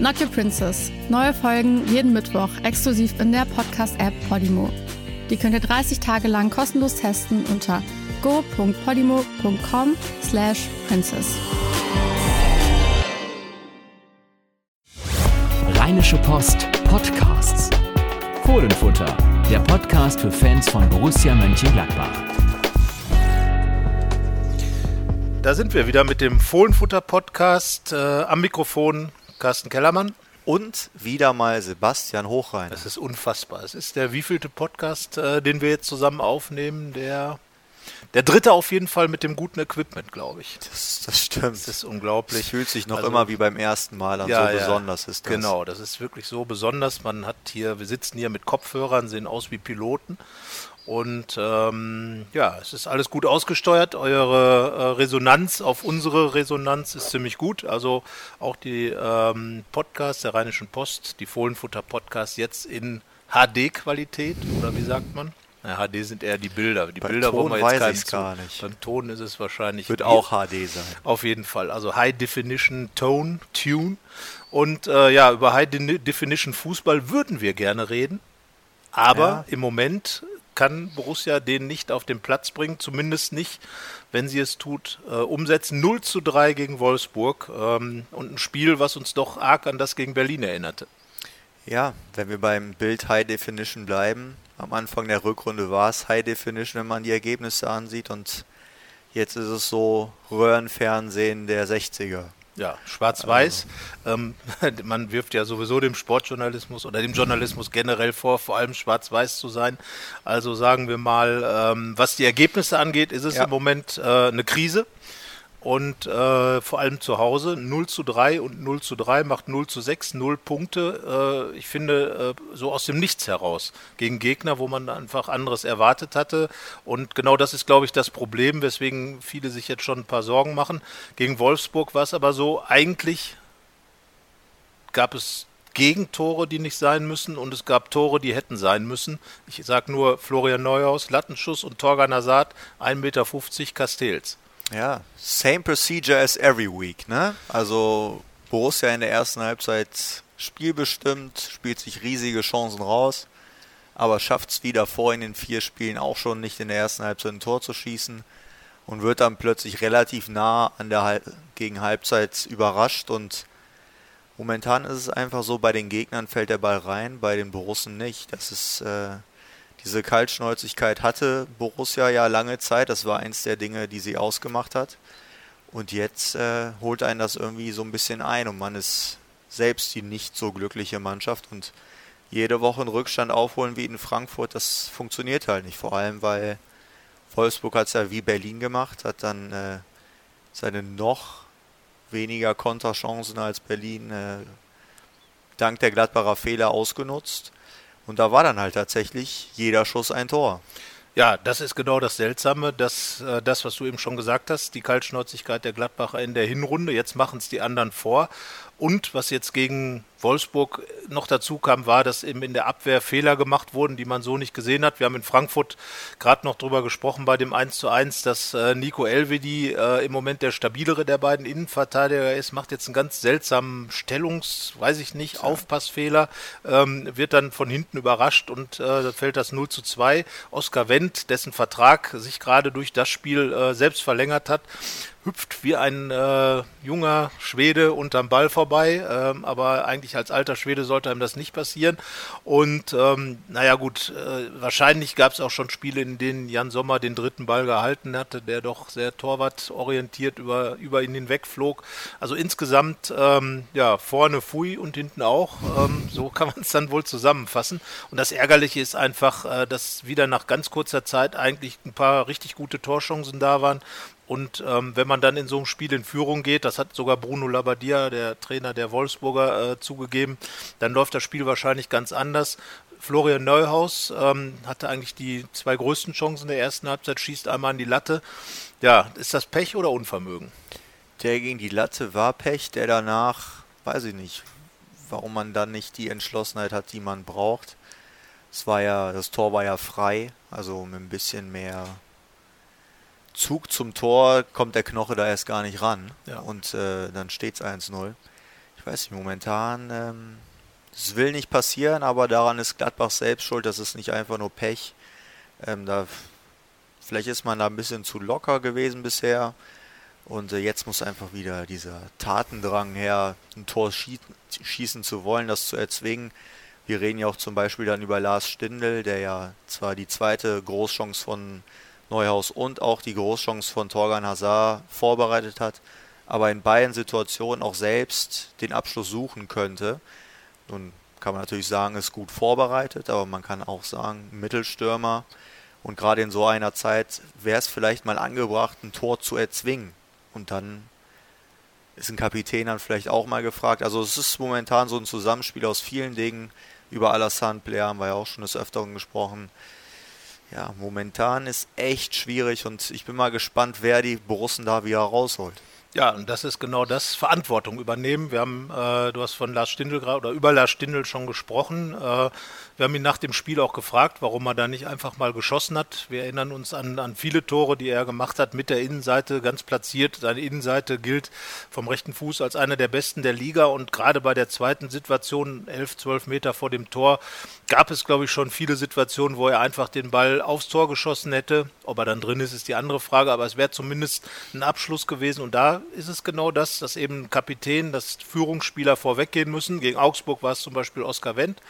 Not Your Princess. Neue Folgen jeden Mittwoch exklusiv in der Podcast-App Podimo. Die könnt ihr 30 Tage lang kostenlos testen unter go.podimo.com slash princess. Rheinische Post Podcasts. Fohlenfutter, der Podcast für Fans von Borussia Mönchengladbach. Da sind wir wieder mit dem Fohlenfutter-Podcast. Äh, am Mikrofon Carsten Kellermann. Und wieder mal Sebastian Hochrein. Das ist unfassbar. Es ist der wievielte Podcast, äh, den wir jetzt zusammen aufnehmen. Der, der dritte auf jeden Fall mit dem guten Equipment, glaube ich. Das, das stimmt. Das ist unglaublich. Es fühlt sich noch Also- immer wie beim ersten Mal an. Ja, so ja. besonders ist das. Genau, das ist wirklich so besonders. Man hat hier, wir sitzen hier mit Kopfhörern, sehen aus wie Piloten. Und ähm, ja, es ist alles gut ausgesteuert. Eure äh, Resonanz auf unsere Resonanz ist ziemlich gut. Also auch die ähm, Podcasts der Rheinischen Post, die Fohlenfutter-Podcasts jetzt in HD-Qualität oder wie sagt man? Na, HD sind eher die Bilder. Die Bei Bilder Ton wollen wir weiß jetzt keinen ich's zu- gar nicht. Beim Ton ist es wahrscheinlich Wird wie- auch HD sein. auf jeden Fall. Also High Definition Tone, Tune. Und äh, ja, über High De Definition Fußball würden wir gerne reden. Aber Ja. im Moment kann Borussia den nicht auf den Platz bringen, zumindest nicht, wenn sie es tut, äh, umsetzen. 0 zu 3 gegen Wolfsburg ähm, und ein Spiel, was uns doch arg an das gegen Berlin erinnerte. Ja, wenn wir beim Bild High Definition bleiben. Am Anfang der Rückrunde war es High Definition, wenn man die Ergebnisse ansieht. Und jetzt ist es so Röhrenfernsehen der 60er. Ja, schwarz-weiß. Ähm, man wirft ja sowieso dem Sportjournalismus oder dem Journalismus generell vor, vor allem schwarz-weiß zu sein. Also sagen wir mal, ähm, was die Ergebnisse angeht, ist es Ja. im Moment äh, eine Krise. Und äh, vor allem zu Hause 0 zu 3 und 0 zu 3 macht 0 zu 6, 0 Punkte. Äh, ich finde, äh, so aus dem Nichts heraus. Gegen Gegner, wo man einfach anderes erwartet hatte. Und genau das ist, glaube ich, das Problem, weswegen viele sich jetzt schon ein paar Sorgen machen. Gegen Wolfsburg war es aber so, eigentlich gab es Gegentore, die nicht sein müssen und es gab Tore, die hätten sein müssen. Ich sage nur Florian Neuhaus, Lattenschuss und Torgan Hazard, 1,50 Meter Castells. Ja, same procedure as every week, ne? Also Borussia in der ersten Halbzeit spielbestimmt, spielt sich riesige Chancen raus, aber schafft es wieder vor in den vier Spielen auch schon nicht in der ersten Halbzeit ein Tor zu schießen und wird dann plötzlich relativ nah an der Hal gegen Halbzeit überrascht und momentan ist es einfach so, bei den Gegnern fällt der Ball rein, bei den Borussen nicht. Das ist äh, diese Kaltschnäuzigkeit hatte Borussia ja lange Zeit. Das war eins der Dinge, die sie ausgemacht hat. Und jetzt äh, holt einen das irgendwie so ein bisschen ein und man ist selbst die nicht so glückliche Mannschaft und jede Woche einen Rückstand aufholen wie in Frankfurt, das funktioniert halt nicht. Vor allem, weil Wolfsburg hat es ja wie Berlin gemacht, hat dann äh, seine noch weniger Konterchancen als Berlin äh, dank der Gladbacher Fehler ausgenutzt. Und da war dann halt tatsächlich jeder Schuss ein Tor. Ja, das ist genau das Seltsame, dass äh, das, was du eben schon gesagt hast, die Kaltschnäuzigkeit der Gladbacher in der Hinrunde, jetzt machen es die anderen vor. Und was jetzt gegen Wolfsburg noch dazu kam, war, dass eben in der Abwehr Fehler gemacht wurden, die man so nicht gesehen hat. Wir haben in Frankfurt gerade noch drüber gesprochen bei dem 1 zu 1, dass äh, Nico Elvedi äh, im Moment der stabilere der beiden Innenverteidiger ist, macht jetzt einen ganz seltsamen Stellungs-, weiß ich nicht, Aufpassfehler, ähm, wird dann von hinten überrascht und äh, fällt das 0 zu 2. Oskar Wendt, dessen Vertrag sich gerade durch das Spiel äh, selbst verlängert hat, hüpft wie ein äh, junger Schwede unterm Ball vorbei, ähm, aber eigentlich als alter Schwede sollte einem das nicht passieren. Und ähm, naja gut, äh, wahrscheinlich gab es auch schon Spiele, in denen Jan Sommer den dritten Ball gehalten hatte, der doch sehr torwartorientiert über, über ihn hinwegflog. Also insgesamt, ähm, ja, vorne Fui und hinten auch. Ähm, so kann man es dann wohl zusammenfassen. Und das Ärgerliche ist einfach, äh, dass wieder nach ganz kurzer Zeit eigentlich ein paar richtig gute Torchancen da waren. Und ähm, wenn man dann in so einem Spiel in Führung geht, das hat sogar Bruno Labbadia, der Trainer der Wolfsburger, äh, zugegeben, dann läuft das Spiel wahrscheinlich ganz anders. Florian Neuhaus ähm, hatte eigentlich die zwei größten Chancen der ersten Halbzeit, schießt einmal an die Latte. Ja, ist das Pech oder Unvermögen? Der gegen die Latte war Pech, der danach, weiß ich nicht, warum man dann nicht die Entschlossenheit hat, die man braucht. Es war ja, das Tor war ja frei, also mit ein bisschen mehr Zug zum Tor kommt der Knoche da erst gar nicht ran. Ja. Und äh, dann steht es 1-0. Ich weiß nicht, momentan, ähm, es will nicht passieren, aber daran ist Gladbach selbst schuld. Das ist nicht einfach nur Pech. Ähm, da, vielleicht ist man da ein bisschen zu locker gewesen bisher. Und äh, jetzt muss einfach wieder dieser Tatendrang her, ein Tor schießen, schießen zu wollen, das zu erzwingen. Wir reden ja auch zum Beispiel dann über Lars Stindl, der ja zwar die zweite Großchance von Neuhaus und auch die Großchance von Torgan Hazard vorbereitet hat, aber in beiden Situationen auch selbst den Abschluss suchen könnte. Nun kann man natürlich sagen, ist gut vorbereitet, aber man kann auch sagen, Mittelstürmer. Und gerade in so einer Zeit wäre es vielleicht mal angebracht, ein Tor zu erzwingen. Und dann ist ein Kapitän dann vielleicht auch mal gefragt. Also es ist momentan so ein Zusammenspiel aus vielen Dingen. Über Alassane Player haben wir ja auch schon des Öfteren gesprochen. Ja, momentan ist echt schwierig und ich bin mal gespannt, wer die Borussen da wieder rausholt. Ja, und das ist genau das, Verantwortung übernehmen. Wir haben, äh, du hast von Lars Stindl oder über Lars Stindl schon gesprochen. Äh, wir haben ihn nach dem Spiel auch gefragt, warum er da nicht einfach mal geschossen hat. Wir erinnern uns an, an viele Tore, die er gemacht hat mit der Innenseite, ganz platziert. Seine Innenseite gilt vom rechten Fuß als einer der besten der Liga und gerade bei der zweiten Situation, 11, 12 Meter vor dem Tor, gab es, glaube ich, schon viele Situationen, wo er einfach den Ball aufs Tor geschossen hätte. Ob er dann drin ist, ist die andere Frage, aber es wäre zumindest ein Abschluss gewesen und ist es genau das, dass eben Kapitän, dass Führungsspieler vorweggehen müssen. Gegen Augsburg war es zum Beispiel Oskar Wendt,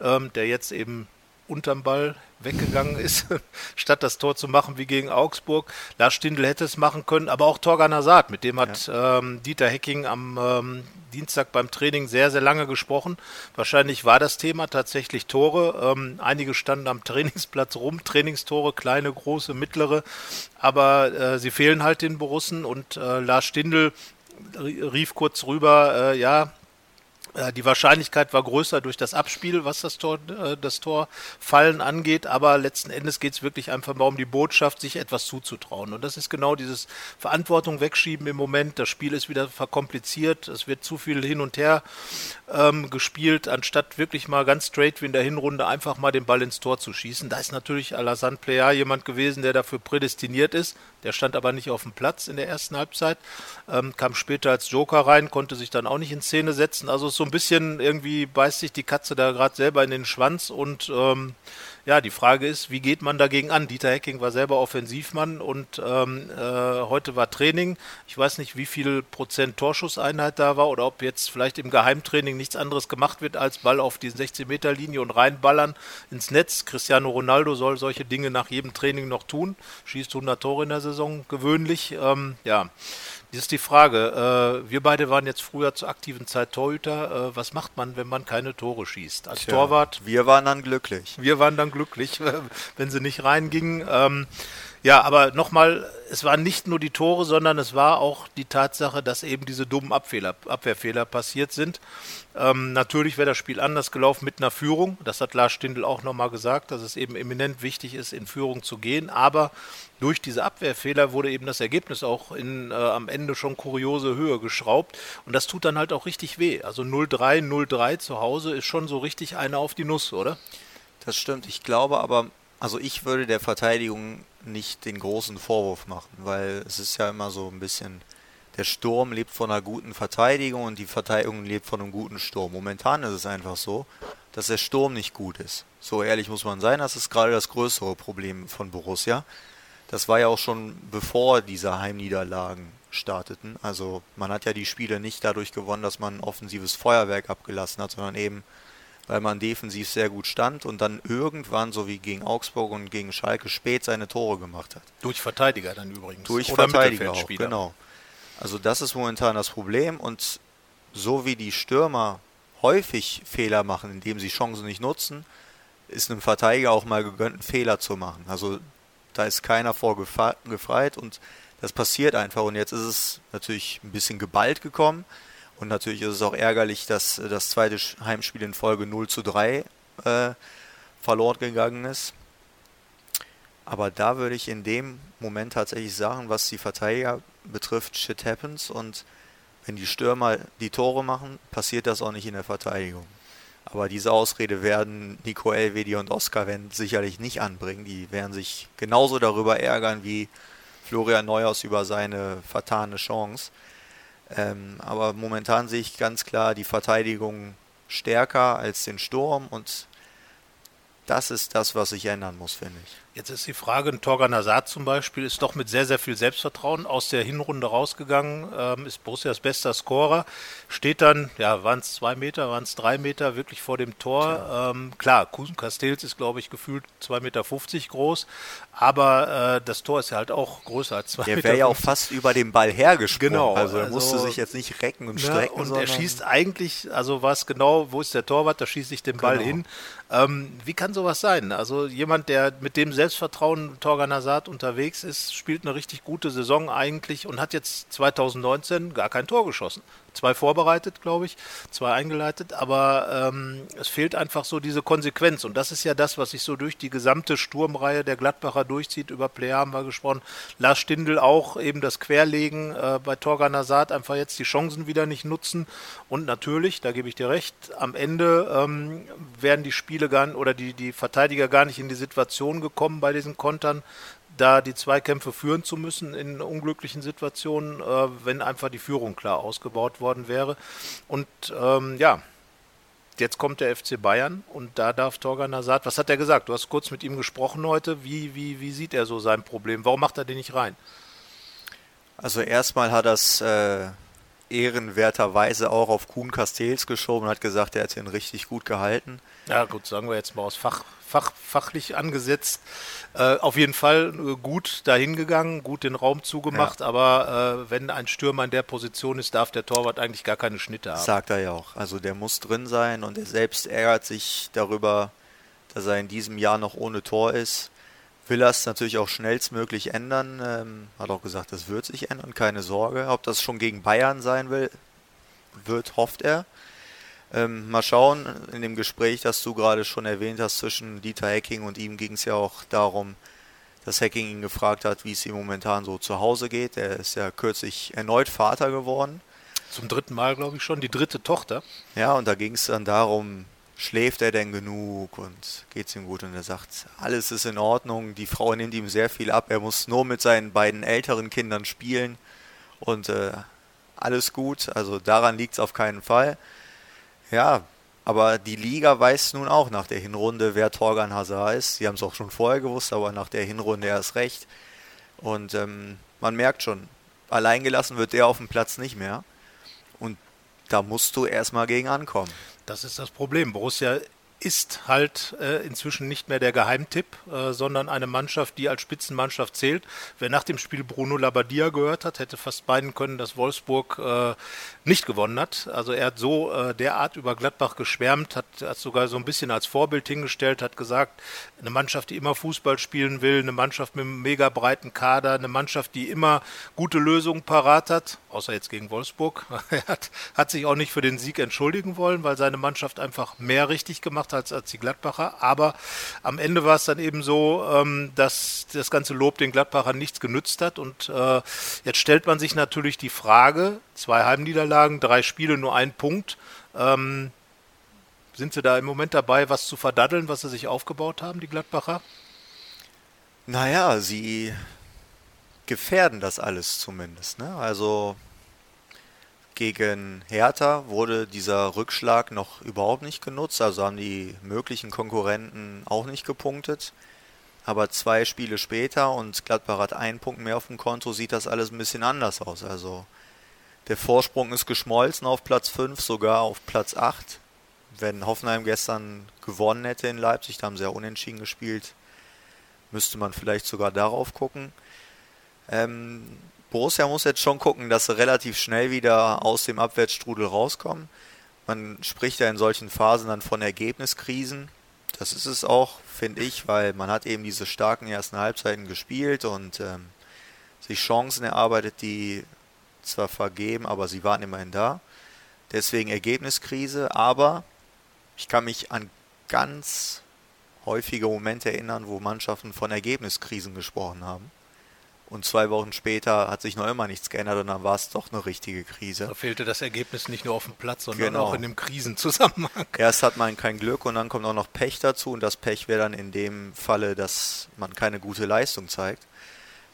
ähm, der jetzt eben unterm Ball weggegangen ist, statt das Tor zu machen wie gegen Augsburg. Lars Stindl hätte es machen können, aber auch Torgan Hazard, mit dem hat ja. ähm, Dieter Hecking am ähm, Dienstag beim Training sehr, sehr lange gesprochen. Wahrscheinlich war das Thema tatsächlich Tore. Ähm, einige standen am Trainingsplatz rum, Trainingstore, kleine, große, mittlere, aber äh, sie fehlen halt den Borussen und äh, Lars Stindl rief kurz rüber, äh, ja, die Wahrscheinlichkeit war größer durch das Abspiel, was das Tor, äh, das Torfallen angeht, aber letzten Endes geht es wirklich einfach mal um die Botschaft, sich etwas zuzutrauen. Und das ist genau dieses Verantwortung wegschieben im Moment. Das Spiel ist wieder verkompliziert, es wird zu viel hin und her ähm, gespielt, anstatt wirklich mal ganz straight wie in der Hinrunde einfach mal den Ball ins Tor zu schießen. Da ist natürlich Alassane Plea jemand gewesen, der dafür prädestiniert ist. Der stand aber nicht auf dem Platz in der ersten Halbzeit, ähm, kam später als Joker rein, konnte sich dann auch nicht in Szene setzen. Also so ein bisschen irgendwie beißt sich die Katze da gerade selber in den Schwanz und ähm, ja, die Frage ist, wie geht man dagegen an? Dieter Hecking war selber Offensivmann und ähm, äh, heute war Training. Ich weiß nicht, wie viel Prozent Torschusseinheit da war oder ob jetzt vielleicht im Geheimtraining nichts anderes gemacht wird, als Ball auf die 16-Meter-Linie und reinballern ins Netz. Cristiano Ronaldo soll solche Dinge nach jedem Training noch tun. Schießt 100 Tore in der Saison gewöhnlich. Ähm, ja, das ist die Frage. Äh, wir beide waren jetzt früher zur aktiven Zeit Torhüter. Äh, was macht man, wenn man keine Tore schießt? Als Tja, Torwart. Wir waren dann glücklich. Wir waren dann glücklich, wenn sie nicht reingingen. Ja, aber nochmal, es waren nicht nur die Tore, sondern es war auch die Tatsache, dass eben diese dummen Abfehler, Abwehrfehler passiert sind. Ähm, natürlich wäre das Spiel anders gelaufen mit einer Führung. Das hat Lars Stindl auch nochmal gesagt, dass es eben eminent wichtig ist, in Führung zu gehen. Aber durch diese Abwehrfehler wurde eben das Ergebnis auch in, äh, am Ende schon kuriose Höhe geschraubt. Und das tut dann halt auch richtig weh. Also 0-3, 0-3 zu Hause ist schon so richtig eine auf die Nuss, oder? Das stimmt. Ich glaube aber, also ich würde der Verteidigung nicht den großen Vorwurf machen, weil es ist ja immer so ein bisschen, der Sturm lebt von einer guten Verteidigung und die Verteidigung lebt von einem guten Sturm. Momentan ist es einfach so, dass der Sturm nicht gut ist. So ehrlich muss man sein, das ist gerade das größere Problem von Borussia. Das war ja auch schon bevor diese Heimniederlagen starteten. Also man hat ja die Spiele nicht dadurch gewonnen, dass man ein offensives Feuerwerk abgelassen hat, sondern eben weil man defensiv sehr gut stand und dann irgendwann, so wie gegen Augsburg und gegen Schalke, spät seine Tore gemacht hat. Durch Verteidiger dann übrigens. Durch Oder Verteidiger auch, genau. Also das ist momentan das Problem und so wie die Stürmer häufig Fehler machen, indem sie Chancen nicht nutzen, ist einem Verteidiger auch mal gegönnt, einen Fehler zu machen. Also da ist keiner vor gefreit und das passiert einfach. Und jetzt ist es natürlich ein bisschen geballt gekommen. Und natürlich ist es auch ärgerlich, dass das zweite Heimspiel in Folge 0 zu 3 äh, verloren gegangen ist. Aber da würde ich in dem Moment tatsächlich sagen, was die Verteidiger betrifft, shit happens. Und wenn die Stürmer die Tore machen, passiert das auch nicht in der Verteidigung. Aber diese Ausrede werden Nico Elvedi und Oskar Wendt sicherlich nicht anbringen. Die werden sich genauso darüber ärgern wie Florian Neuhaus über seine vertane Chance. Ähm, aber momentan sehe ich ganz klar die Verteidigung stärker als den Sturm und das ist das, was sich ändern muss, finde ich. Jetzt ist die Frage, ein Torgan Hazard zum Beispiel ist doch mit sehr, sehr viel Selbstvertrauen aus der Hinrunde rausgegangen, ähm, ist Borussias bester Scorer, steht dann, ja, waren es zwei Meter, waren es drei Meter wirklich vor dem Tor. Ähm, klar, Kusen Castells ist, glaube ich, gefühlt 2,50 Meter groß, aber äh, das Tor ist ja halt auch größer als 2 Der Meter. wäre ja auch fast über den Ball hergesprungen. Genau, also er also- musste sich jetzt nicht recken und strecken. und er schießt eigentlich, also was genau, wo ist der Torwart, da schieße ich den Ball Genau. hin. Ähm, wie kann sowas sein? Also jemand, der mit dem Selbstvertrauen Torgan Hazard unterwegs ist, spielt eine richtig gute Saison eigentlich und hat jetzt 2019 gar kein Tor geschossen. Zwei vorbereitet, glaube ich, zwei eingeleitet, aber ähm, es fehlt einfach so diese Konsequenz. Und das ist ja das, was sich so durch die gesamte Sturmreihe der Gladbacher durchzieht. Über Player haben wir gesprochen, Lars Stindl auch eben das Querlegen äh, bei Torgan Hazard, einfach jetzt die Chancen wieder nicht nutzen. Und natürlich, da gebe ich dir recht, am Ende ähm, werden die Spiele gar oder die, die Verteidiger gar nicht in die Situation gekommen bei diesen Kontern, da die Zweikämpfe führen zu müssen in unglücklichen Situationen, äh, wenn einfach die Führung klar ausgebaut worden wäre. Und ähm, ja, jetzt kommt der FC Bayern und da darf Torgan Hazard, was hat er gesagt? Du hast kurz mit ihm gesprochen heute. Wie, wie, wie sieht er so sein Problem? Warum macht er den nicht rein? Also erstmal hat das äh, ehrenwerterweise auch auf Kuhn Castells geschoben und hat gesagt, er hat ihn richtig gut gehalten. Ja, gut, sagen wir jetzt mal aus Fach, Fach, fachlich angesetzt. Äh, auf jeden Fall äh, gut dahin gegangen, gut den Raum zugemacht, aber äh, wenn ein Stürmer in der Position ist, darf der Torwart eigentlich gar keine Schnitte haben. Sagt er ja auch. Also der muss drin sein und er selbst ärgert sich darüber, dass er in diesem Jahr noch ohne Tor ist. Will es natürlich auch schnellstmöglich ändern. Ähm, hat auch gesagt, das wird sich ändern, keine Sorge. Ob das schon gegen Bayern sein will, wird, hofft er. Ähm, mal schauen, in dem Gespräch, das du gerade schon erwähnt hast, zwischen Dieter Hecking und ihm ging es ja auch darum, dass Hecking ihn gefragt hat, wie es ihm momentan so zu Hause geht. Er ist ja kürzlich erneut Vater geworden. Zum dritten Mal, glaube ich schon, die dritte Tochter. Ja, und da ging es dann darum, schläft er denn genug und geht's ihm gut? Und er sagt, alles ist in Ordnung. Die Frau nimmt ihm sehr viel ab. Er muss nur mit seinen beiden älteren Kindern spielen und äh, alles gut. Also daran liegt es auf keinen Fall. Ja, aber die Liga weiß nun auch nach der Hinrunde, wer Torgan Hazard ist. Sie haben es auch schon vorher gewusst, aber nach der Hinrunde erst recht. Und ähm, man merkt schon, alleingelassen wird der auf dem Platz nicht mehr. Da musst du erstmal gegen ankommen. Das ist das Problem. Borussia ist halt äh, inzwischen nicht mehr der Geheimtipp, äh, sondern eine Mannschaft, die als Spitzenmannschaft zählt. Wer nach dem Spiel Bruno Labbadia gehört hat, hätte fast meinen können, dass Wolfsburg äh, nicht gewonnen hat. Also er hat so äh, derart über Gladbach geschwärmt, hat, hat sogar so ein bisschen als Vorbild hingestellt, hat gesagt, eine Mannschaft, die immer Fußball spielen will, eine Mannschaft mit einem mega breiten Kader, eine Mannschaft, die immer gute Lösungen parat hat, außer jetzt gegen Wolfsburg. er hat, hat sich auch nicht für den Sieg entschuldigen wollen, weil seine Mannschaft einfach mehr richtig gemacht hat als, als die Gladbacher. Aber am Ende war es dann eben so, ähm, dass das ganze Lob den Gladbachern nichts genützt hat. Und äh, jetzt stellt man sich natürlich die Frage, zwei Heimniederlagen, drei Spiele, nur ein Punkt. Ähm, sind sie da im Moment dabei, was zu verdaddeln, was sie sich aufgebaut haben, die Gladbacher? Naja, sie gefährden das alles zumindest. Ne? Also gegen Hertha wurde dieser Rückschlag noch überhaupt nicht genutzt, also haben die möglichen Konkurrenten auch nicht gepunktet. Aber zwei Spiele später und Gladbach hat einen Punkt mehr auf dem Konto, sieht das alles ein bisschen anders aus. Also der Vorsprung ist geschmolzen auf Platz 5, sogar auf Platz 8. Wenn Hoffenheim gestern gewonnen hätte in Leipzig, da haben sie ja unentschieden gespielt, müsste man vielleicht sogar darauf gucken. Ähm, Borussia muss jetzt schon gucken, dass sie relativ schnell wieder aus dem Abwärtsstrudel rauskommen. Man spricht ja in solchen Phasen dann von Ergebniskrisen. Das ist es auch, finde ich, weil man hat eben diese starken ersten Halbzeiten gespielt und ähm, sich Chancen erarbeitet, die zwar vergeben, aber sie waren immerhin da. Deswegen Ergebniskrise, aber ich kann mich an ganz häufige Momente erinnern, wo Mannschaften von Ergebniskrisen gesprochen haben. Und zwei Wochen später hat sich noch immer nichts geändert und dann war es doch eine richtige Krise. Da fehlte das Ergebnis nicht nur auf dem Platz, sondern Genau. auch in dem Krisenzusammenhang. Erst hat man kein Glück und dann kommt auch noch Pech dazu und das Pech wäre dann in dem Falle, dass man keine gute Leistung zeigt.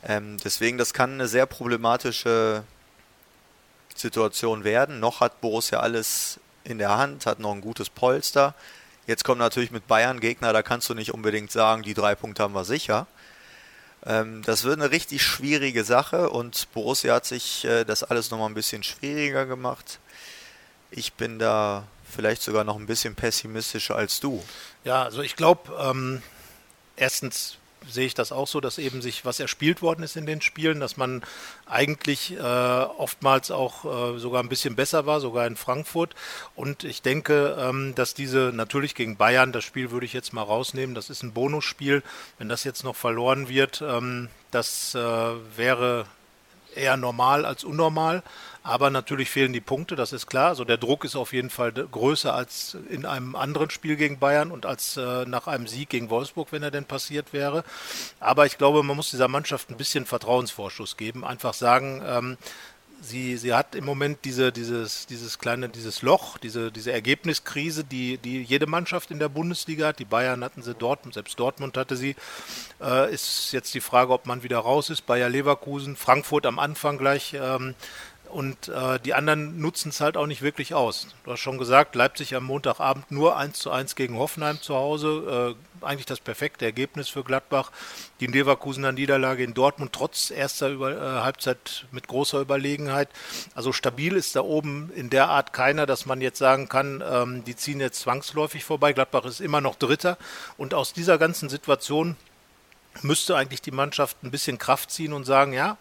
Ähm, deswegen, das kann eine sehr problematische Situation werden. Noch hat Borussia alles in der Hand, hat noch ein gutes Polster. Jetzt kommt natürlich mit Bayern Gegner, da kannst du nicht unbedingt sagen, die drei Punkte haben wir sicher. Ähm, das wird eine richtig schwierige Sache und Borussia hat sich äh, das alles nochmal ein bisschen schwieriger gemacht. Ich bin da vielleicht sogar noch ein bisschen pessimistischer als du. Ja, also ich glaube, ähm, erstens sehe ich das auch so, dass eben sich was erspielt worden ist in den Spielen, dass man eigentlich äh, oftmals auch äh, sogar ein bisschen besser war, sogar in Frankfurt. Und ich denke, ähm, dass diese natürlich gegen Bayern, das Spiel würde ich jetzt mal rausnehmen, das ist ein Bonusspiel. Wenn das jetzt noch verloren wird, ähm, das äh, wäre eher normal als unnormal. Aber natürlich fehlen die Punkte, das ist klar. Also der Druck ist auf jeden Fall größer als in einem anderen Spiel gegen Bayern und als äh, nach einem Sieg gegen Wolfsburg, wenn er denn passiert wäre. Aber ich glaube, man muss dieser Mannschaft ein bisschen Vertrauensvorschuss geben. Einfach sagen, ähm, sie, sie hat im Moment diese, dieses, dieses kleine, dieses Loch, diese, diese Ergebniskrise, die, die jede Mannschaft in der Bundesliga hat. Die Bayern hatten sie Dortmund, selbst Dortmund hatte sie. Äh, ist jetzt die Frage, ob man wieder raus ist. Bayer Leverkusen, Frankfurt am Anfang gleich. Ähm, und äh, die anderen nutzen es halt auch nicht wirklich aus. Du hast schon gesagt, Leipzig am Montagabend nur 1 zu 1 gegen Hoffenheim zu Hause. Äh, eigentlich das perfekte Ergebnis für Gladbach. Die Leverkusener Niederlage in Dortmund trotz erster Über äh, Halbzeit mit großer Überlegenheit. Also stabil ist da oben in der Art keiner, dass man jetzt sagen kann, ähm, die ziehen jetzt zwangsläufig vorbei. Gladbach ist immer noch Dritter. Und aus dieser ganzen Situation müsste eigentlich die Mannschaft ein bisschen Kraft ziehen und sagen, ja,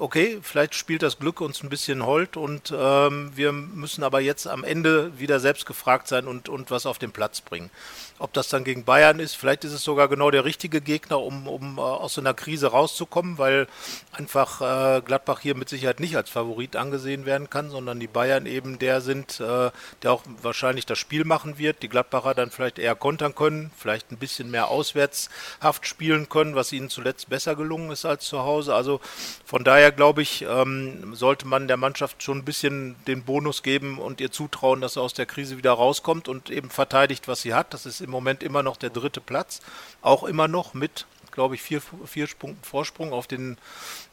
okay, vielleicht spielt das Glück uns ein bisschen hold und ähm, wir müssen aber jetzt am Ende wieder selbst gefragt sein und, und was auf den Platz bringen. Ob das dann gegen Bayern ist, vielleicht ist es sogar genau der richtige Gegner, um, um äh, aus so einer Krise rauszukommen, weil einfach äh, Gladbach hier mit Sicherheit nicht als Favorit angesehen werden kann, sondern die Bayern eben der sind, äh, der auch wahrscheinlich das Spiel machen wird, die Gladbacher dann vielleicht eher kontern können, vielleicht ein bisschen mehr auswärtshaft spielen können, was ihnen zuletzt besser gelungen ist als zu Hause. Also von daher glaube ich, ähm, sollte man der Mannschaft schon ein bisschen den Bonus geben und ihr zutrauen, dass sie aus der Krise wieder rauskommt und eben verteidigt, was sie hat. Das ist im Moment immer noch der dritte Platz, auch immer noch mit, glaube ich, vier, vier Punkten Vorsprung auf den,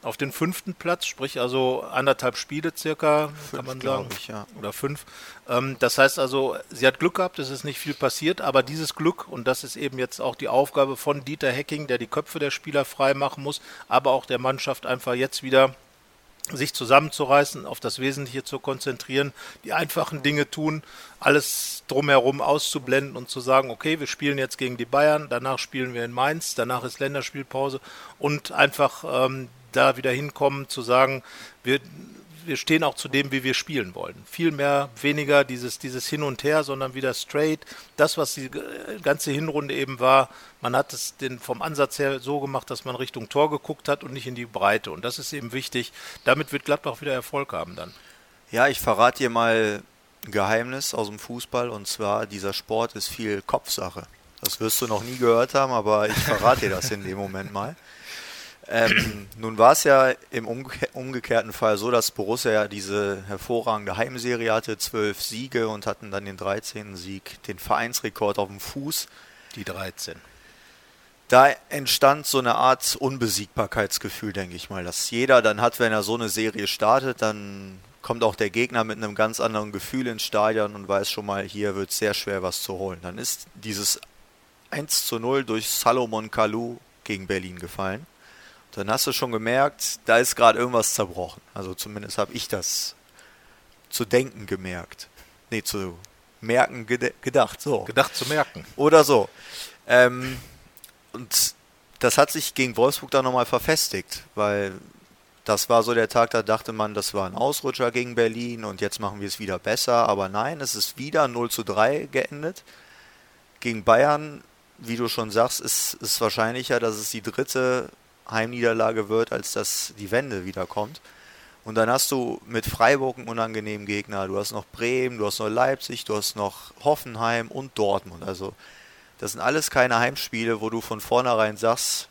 auf den fünften Platz, sprich also anderthalb Spiele circa, kann man sagen, ich, ja. oder fünf. Ähm, das heißt also, sie hat Glück gehabt, es ist nicht viel passiert, aber dieses Glück, und das ist eben jetzt auch die Aufgabe von Dieter Hecking, der die Köpfe der Spieler frei machen muss, aber auch der Mannschaft einfach jetzt wieder sich zusammenzureißen, auf das Wesentliche zu konzentrieren, die einfachen Dinge tun, alles drumherum auszublenden und zu sagen, okay, wir spielen jetzt gegen die Bayern, danach spielen wir in Mainz, danach ist Länderspielpause und einfach ähm, da wieder hinkommen, zu sagen, wir, wir stehen auch zu dem, wie wir spielen wollen. Viel mehr, weniger dieses, dieses Hin und Her, sondern wieder straight. Das, was die äh, ganze Hinrunde eben war, man hat es den, vom Ansatz her so gemacht, dass man Richtung Tor geguckt hat und nicht in die Breite. Und das ist eben wichtig. Damit wird Gladbach wieder Erfolg haben dann. Ja, ich verrate dir mal ein Geheimnis aus dem Fußball und zwar, dieser Sport ist viel Kopfsache. Das wirst du noch nie gehört haben, aber ich verrate dir das in dem Moment mal. Ähm, nun war es ja im umge umgekehrten Fall so, dass Borussia ja diese hervorragende Heimserie hatte, zwölf Siege und hatten dann den 13. Sieg, den Vereinsrekord auf dem Fuß. Die 13. Da entstand so eine Art Unbesiegbarkeitsgefühl, denke ich mal, dass jeder dann hat, wenn er so eine Serie startet, dann kommt auch der Gegner mit einem ganz anderen Gefühl ins Stadion und weiß schon mal, hier wird es sehr schwer was zu holen. Dann ist dieses 1 zu 0 durch Salomon Kalou gegen Berlin gefallen. Dann hast du schon gemerkt, da ist gerade irgendwas zerbrochen. Also zumindest habe ich das zu denken gemerkt. Nee, zu merken gede gedacht. So. Gedacht zu merken. Oder so. Ähm, und das hat sich gegen Wolfsburg dann nochmal verfestigt, weil das war so der Tag, da dachte man, das war ein Ausrutscher gegen Berlin und jetzt machen wir es wieder besser. Aber nein, es ist wieder 0 zu 3 geendet. Gegen Bayern, wie du schon sagst, ist es wahrscheinlicher, dass es die dritte Heimniederlage wird, als dass die Wende wiederkommt. Und dann hast du mit Freiburg einen unangenehmen Gegner. Du hast noch Bremen, du hast noch Leipzig, du hast noch Hoffenheim und Dortmund. Also Das sind alles keine Heimspiele, wo du von vornherein sagst,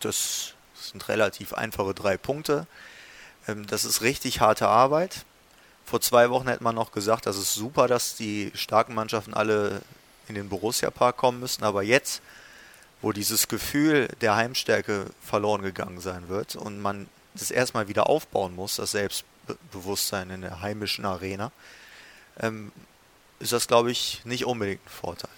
das sind relativ einfache drei Punkte. Ähm, das ist richtig harte Arbeit. Vor zwei Wochen hätte man noch gesagt, das ist super, dass die starken Mannschaften alle in den Borussia-Park kommen müssen. Aber jetzt, wo dieses Gefühl der Heimstärke verloren gegangen sein wird und man das erstmal wieder aufbauen muss, das Selbstbewusstsein in der heimischen Arena, ähm, ist das, glaube ich, nicht unbedingt ein Vorteil.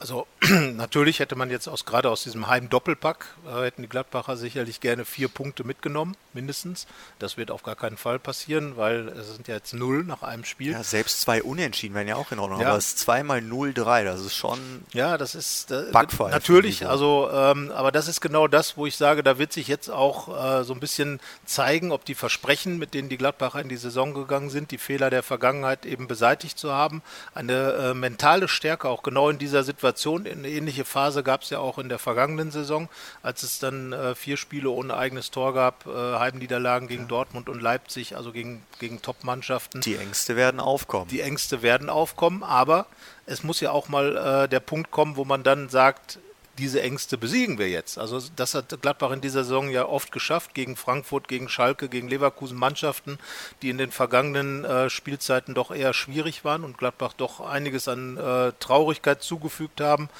Also natürlich hätte man jetzt aus gerade aus diesem Heim-Doppelpack, äh, hätten die Gladbacher sicherlich gerne vier Punkte mitgenommen, mindestens. Das wird auf gar keinen Fall passieren, weil es sind ja jetzt null nach einem Spiel. Ja, selbst zwei Unentschieden wären ja auch in Ordnung, Ja. aber es ist zweimal 0-3, das ist schon Ja, das ist äh, natürlich, also ähm, aber das ist genau das, wo ich sage, da wird sich jetzt auch äh, so ein bisschen zeigen, ob die Versprechen, mit denen die Gladbacher in die Saison gegangen sind, die Fehler der Vergangenheit eben beseitigt zu haben, eine äh, mentale Stärke auch genau in dieser Situation. Eine ähnliche Phase gab es ja auch in der vergangenen Saison, als es dann äh, vier Spiele ohne eigenes Tor gab, äh, Heimniederlagen gegen Dortmund und Leipzig, also gegen gegen Top-Mannschaften. die Ängste werden aufkommen. Die Ängste werden aufkommen, aber es muss ja auch mal äh, der Punkt kommen, wo man dann sagt, diese Ängste besiegen wir jetzt. Also das hat Gladbach in dieser Saison ja oft geschafft, gegen Frankfurt, gegen Schalke, gegen Leverkusen Mannschaften, die in den vergangenen äh, Spielzeiten doch eher schwierig waren und Gladbach doch einiges an äh, Traurigkeit zugefügt haben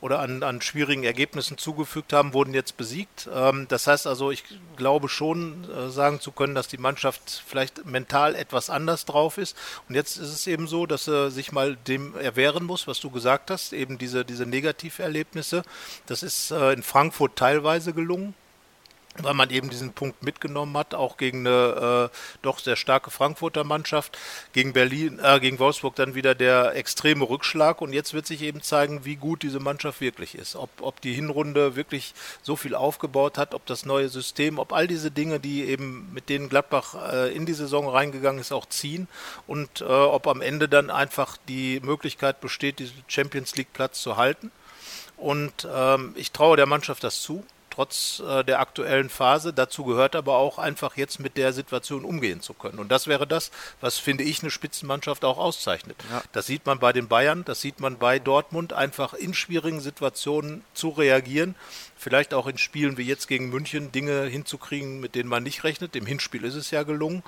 oder an, an schwierigen Ergebnissen zugefügt haben, wurden jetzt besiegt. Ähm, das heißt also, ich glaube schon äh, sagen zu können, dass die Mannschaft vielleicht mental etwas anders drauf ist. Und jetzt ist es eben so, dass sie sich mal dem erwehren muss, was du gesagt hast, eben diese, diese Negativerlebnisse. Das ist äh, in Frankfurt teilweise gelungen weil man eben diesen Punkt mitgenommen hat, auch gegen eine äh, doch sehr starke Frankfurter Mannschaft, gegen Berlin, äh, gegen Wolfsburg dann wieder der extreme Rückschlag. Und jetzt wird sich eben zeigen, wie gut diese Mannschaft wirklich ist, ob, ob die Hinrunde wirklich so viel aufgebaut hat, ob das neue System, ob all diese Dinge, die eben mit denen Gladbach äh, in die Saison reingegangen ist, auch ziehen. Und äh, ob am Ende dann einfach die Möglichkeit besteht, diesen Champions League Platz zu halten. Und ähm, ich traue der Mannschaft das zu, trotz äh, der aktuellen Phase. Dazu gehört aber auch einfach jetzt mit der Situation umgehen zu können. Und das wäre das, was finde ich eine Spitzenmannschaft auch auszeichnet. Ja. Das sieht man bei den Bayern, das sieht man bei Dortmund, einfach in schwierigen Situationen zu reagieren. Vielleicht auch in Spielen wie jetzt gegen München Dinge hinzukriegen, mit denen man nicht rechnet. Im Hinspiel ist es ja gelungen.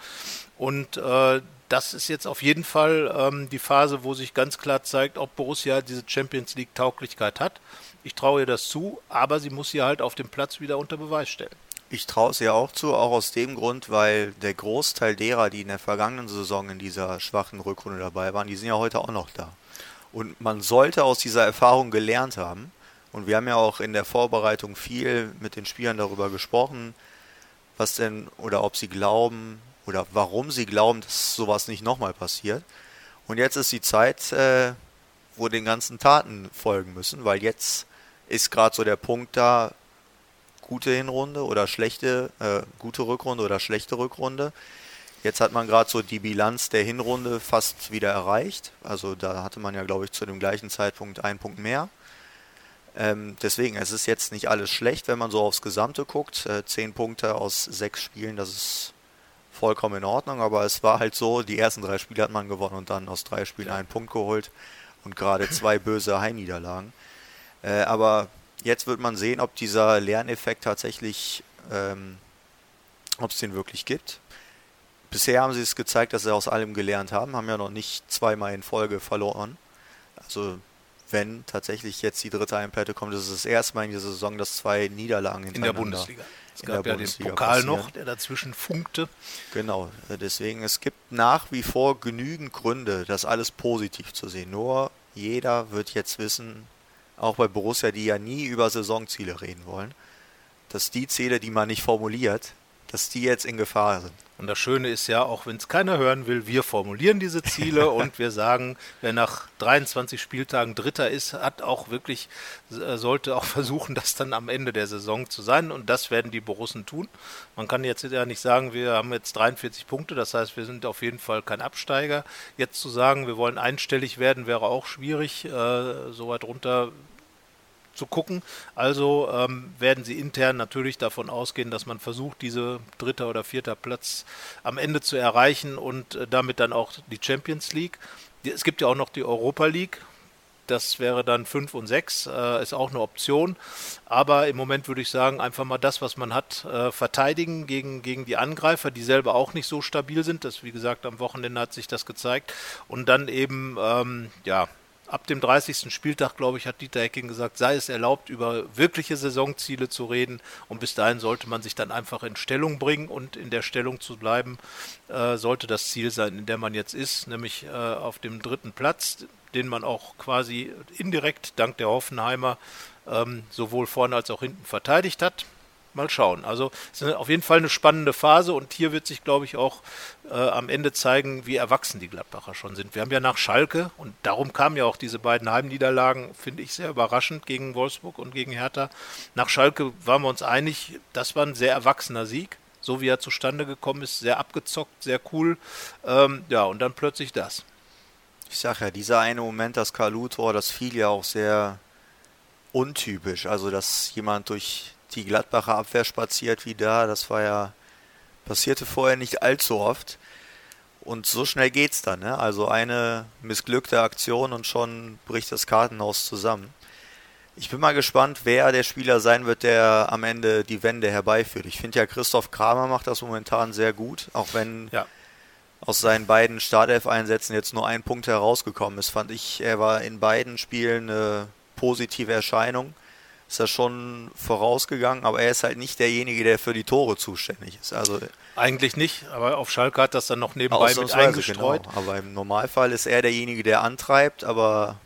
Und äh, das ist jetzt auf jeden Fall ähm, die Phase, wo sich ganz klar zeigt, ob Borussia diese Champions League Tauglichkeit hat. Ich traue ihr das zu, aber sie muss sie halt auf dem Platz wieder unter Beweis stellen. Ich traue es ihr auch zu, auch aus dem Grund, weil der Großteil derer, die in der vergangenen Saison in dieser schwachen Rückrunde dabei waren, die sind ja heute auch noch da. Und man sollte aus dieser Erfahrung gelernt haben. Und wir haben ja auch in der Vorbereitung viel mit den Spielern darüber gesprochen, was denn oder ob sie glauben oder warum sie glauben, dass sowas nicht nochmal passiert. Und jetzt ist die Zeit, äh, wo den ganzen Taten folgen müssen, weil jetzt ist gerade so der Punkt da, gute Hinrunde oder schlechte, äh, gute Rückrunde oder schlechte Rückrunde. Jetzt hat man gerade so die Bilanz der Hinrunde fast wieder erreicht. Also da hatte man ja, glaube ich, zu dem gleichen Zeitpunkt einen Punkt mehr. Ähm, deswegen, es ist jetzt nicht alles schlecht, wenn man so aufs Gesamte guckt. Äh, zehn Punkte aus sechs Spielen, das ist vollkommen in Ordnung. Aber es war halt so, die ersten drei Spiele hat man gewonnen und dann aus drei Spielen einen Punkt geholt und gerade zwei böse Heimniederlagen. Äh, aber jetzt wird man sehen, ob dieser Lerneffekt tatsächlich, ähm, ob es den wirklich gibt. Bisher haben sie es gezeigt, dass sie aus allem gelernt haben, haben ja noch nicht zweimal in Folge verloren. Also wenn tatsächlich jetzt die dritte Heimplatte kommt, ist es das erste Mal in dieser Saison, dass zwei Niederlagen In der Bundesliga. Es gab ja Bundesliga den Pokal passieren. noch, der dazwischen funkte. Genau, deswegen, es gibt nach wie vor genügend Gründe, das alles positiv zu sehen. Nur jeder wird jetzt wissen, auch bei Borussia, die ja nie über Saisonziele reden wollen, dass die Ziele, die man nicht formuliert, dass die jetzt in Gefahr sind. Und das Schöne ist ja, auch wenn es keiner hören will, wir formulieren diese Ziele und wir sagen, wer nach 23 Spieltagen Dritter ist, hat auch wirklich, äh, sollte auch versuchen, das dann am Ende der Saison zu sein. Und das werden die Borussen tun. Man kann jetzt ja nicht sagen, wir haben jetzt 43 Punkte, das heißt, wir sind auf jeden Fall kein Absteiger. Jetzt zu sagen, wir wollen einstellig werden, wäre auch schwierig. Äh, so weit runter zu gucken. Also ähm, werden sie intern natürlich davon ausgehen, dass man versucht, diese dritter oder vierter Platz am Ende zu erreichen und äh, damit dann auch die Champions League. Es gibt ja auch noch die Europa League. das wäre dann 5 und 6, äh, ist auch eine Option. Aber im Moment würde ich sagen, einfach mal das, was man hat, äh, verteidigen gegen, gegen die Angreifer, die selber auch nicht so stabil sind. Das, wie gesagt, am Wochenende hat sich das gezeigt. Und dann eben, ähm, ja, ab dem 30. Spieltag, glaube ich, hat Dieter Hecking gesagt, sei es erlaubt, über wirkliche Saisonziele zu reden. Und bis dahin sollte man sich dann einfach in Stellung bringen und in der Stellung zu bleiben, äh, sollte das Ziel sein, in der man jetzt ist, nämlich äh, auf dem dritten Platz, den man auch quasi indirekt dank der Hoffenheimer ähm, sowohl vorne als auch hinten verteidigt hat mal schauen. Also es ist auf jeden Fall eine spannende Phase und hier wird sich, glaube ich, auch äh, am Ende zeigen, wie erwachsen die Gladbacher schon sind. Wir haben ja nach Schalke und darum kamen ja auch diese beiden Heimniederlagen, finde ich sehr überraschend gegen Wolfsburg und gegen Hertha. Nach Schalke waren wir uns einig, das war ein sehr erwachsener Sieg. So wie er zustande gekommen ist, sehr abgezockt, sehr cool. Ähm, ja, und dann plötzlich das. Ich sage ja, dieser eine Moment, das Kalu-Tor, das fiel ja auch sehr untypisch. Also, dass jemand durch die Gladbacher Abwehr spaziert wie da. Das war ja, passierte vorher nicht allzu oft. Und so schnell geht's dann, ne? Also eine missglückte Aktion und schon bricht das Kartenhaus zusammen. Ich bin mal gespannt, wer der Spieler sein wird, der am Ende die Wende herbeiführt. Ich finde ja, Christoph Kramer macht das momentan sehr gut, auch wenn ja. aus seinen beiden Startelf-Einsätzen jetzt nur ein Punkt herausgekommen ist, fand ich, er war in beiden Spielen eine positive Erscheinung ist er schon vorausgegangen, aber er ist halt nicht derjenige, der für die Tore zuständig ist. Also eigentlich nicht, aber auf Schalke hat das dann noch nebenbei mit eingestreut. Genau. Aber im Normalfall ist er derjenige, der antreibt, aber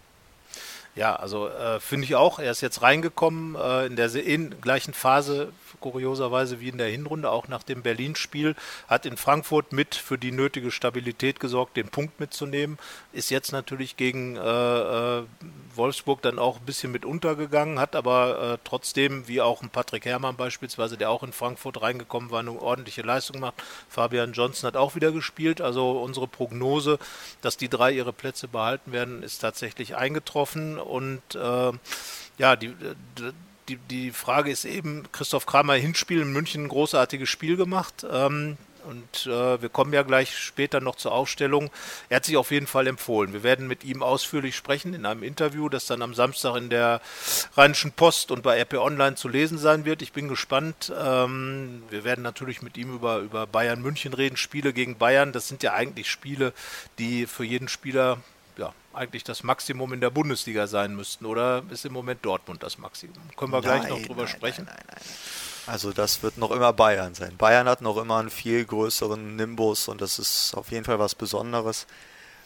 ja, also äh, finde ich auch. Er ist jetzt reingekommen äh, in der in gleichen Phase kurioserweise wie in der Hinrunde, auch nach dem Berlin-Spiel, hat in Frankfurt mit für die nötige Stabilität gesorgt, den Punkt mitzunehmen. Ist jetzt natürlich gegen äh, äh, Wolfsburg dann auch ein bisschen mit untergegangen, hat aber äh, trotzdem, wie auch ein Patrick Herrmann beispielsweise, der auch in Frankfurt reingekommen war, eine ordentliche Leistung gemacht. Fabian Johnson hat auch wieder gespielt. Also unsere Prognose, dass die drei ihre Plätze behalten werden, ist tatsächlich eingetroffen und äh, ja, die, die, die Frage ist eben, Christoph Kramer Hinspiel in München ein großartiges Spiel gemacht. Ähm, und äh, wir kommen ja gleich später noch zur Aufstellung. Er hat sich auf jeden Fall empfohlen. Wir werden mit ihm ausführlich sprechen in einem Interview, das dann am Samstag in der Rheinischen Post und bei RP Online zu lesen sein wird. Ich bin gespannt. Ähm, wir werden natürlich mit ihm über, über Bayern München reden, Spiele gegen Bayern. Das sind ja eigentlich Spiele, die für jeden Spieler eigentlich das Maximum in der Bundesliga sein müssten. Oder ist im Moment Dortmund das Maximum? Können wir nein, gleich noch drüber nein, sprechen? Nein, nein, also das wird noch immer Bayern sein. Bayern hat noch immer einen viel größeren Nimbus und das ist auf jeden Fall was Besonderes.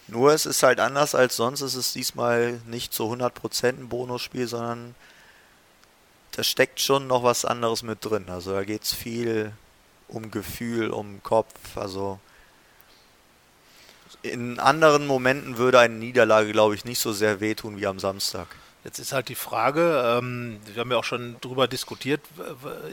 Nur es ist halt anders als sonst. Es ist diesmal nicht zu 100% ein Bonusspiel, sondern da steckt schon noch was anderes mit drin. Also da geht es viel um Gefühl, um Kopf. Also in anderen Momenten würde eine Niederlage, glaube ich, nicht so sehr wehtun wie am Samstag. Jetzt ist halt die Frage, ähm, wir haben ja auch schon darüber diskutiert,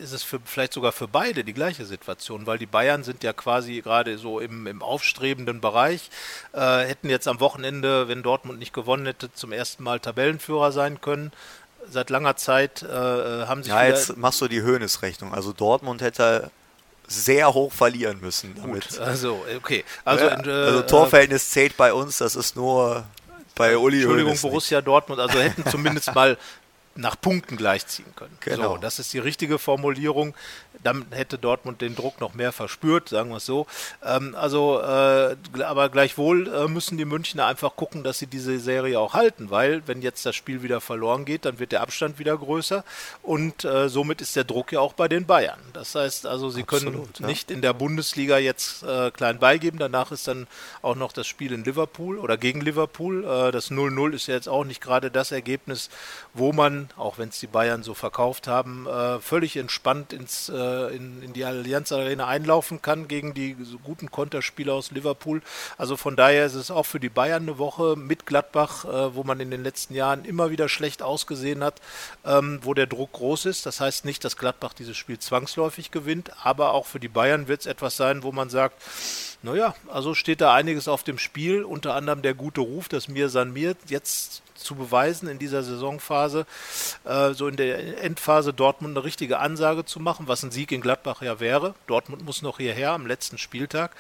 ist es für, vielleicht sogar für beide die gleiche Situation, weil die Bayern sind ja quasi gerade so im, im aufstrebenden Bereich, äh, hätten jetzt am Wochenende, wenn Dortmund nicht gewonnen hätte, zum ersten Mal Tabellenführer sein können. Seit langer Zeit äh, haben sich. Ja, jetzt machst du die Höhnesrechnung. Also Dortmund hätte sehr hoch verlieren müssen damit. Gut, also, okay. Also, ja, äh, also Torverhältnis zählt bei uns, das ist nur bei Uli Entschuldigung, Borussia nicht. Dortmund, also hätten zumindest mal nach Punkten gleichziehen können. Genau. So, das ist die richtige Formulierung. Dann hätte Dortmund den Druck noch mehr verspürt, sagen wir es so. Ähm, also, äh, aber gleichwohl äh, müssen die Münchner einfach gucken, dass sie diese Serie auch halten, weil wenn jetzt das Spiel wieder verloren geht, dann wird der Abstand wieder größer und äh, somit ist der Druck ja auch bei den Bayern. Das heißt also, sie Absolut, können ja. nicht in der Bundesliga jetzt äh, klein beigeben. Danach ist dann auch noch das Spiel in Liverpool oder gegen Liverpool. Äh, das 0-0 ist ja jetzt auch nicht gerade das Ergebnis, wo man, auch wenn es die Bayern so verkauft haben, äh, völlig entspannt ins äh, in, in die Allianz Arena einlaufen kann gegen die so guten Konterspieler aus Liverpool. Also von daher ist es auch für die Bayern eine Woche mit Gladbach, äh, wo man in den letzten Jahren immer wieder schlecht ausgesehen hat, ähm, wo der Druck groß ist. Das heißt nicht, dass Gladbach dieses Spiel zwangsläufig gewinnt, aber auch für die Bayern wird es etwas sein, wo man sagt, naja, also steht da einiges auf dem Spiel, unter anderem der gute Ruf, dass Mir San Mir jetzt zu beweisen in dieser Saisonphase, äh, so in der Endphase Dortmund eine richtige Ansage zu machen, was ein Sieg in Gladbach ja wäre. Dortmund muss noch hierher am letzten Spieltag.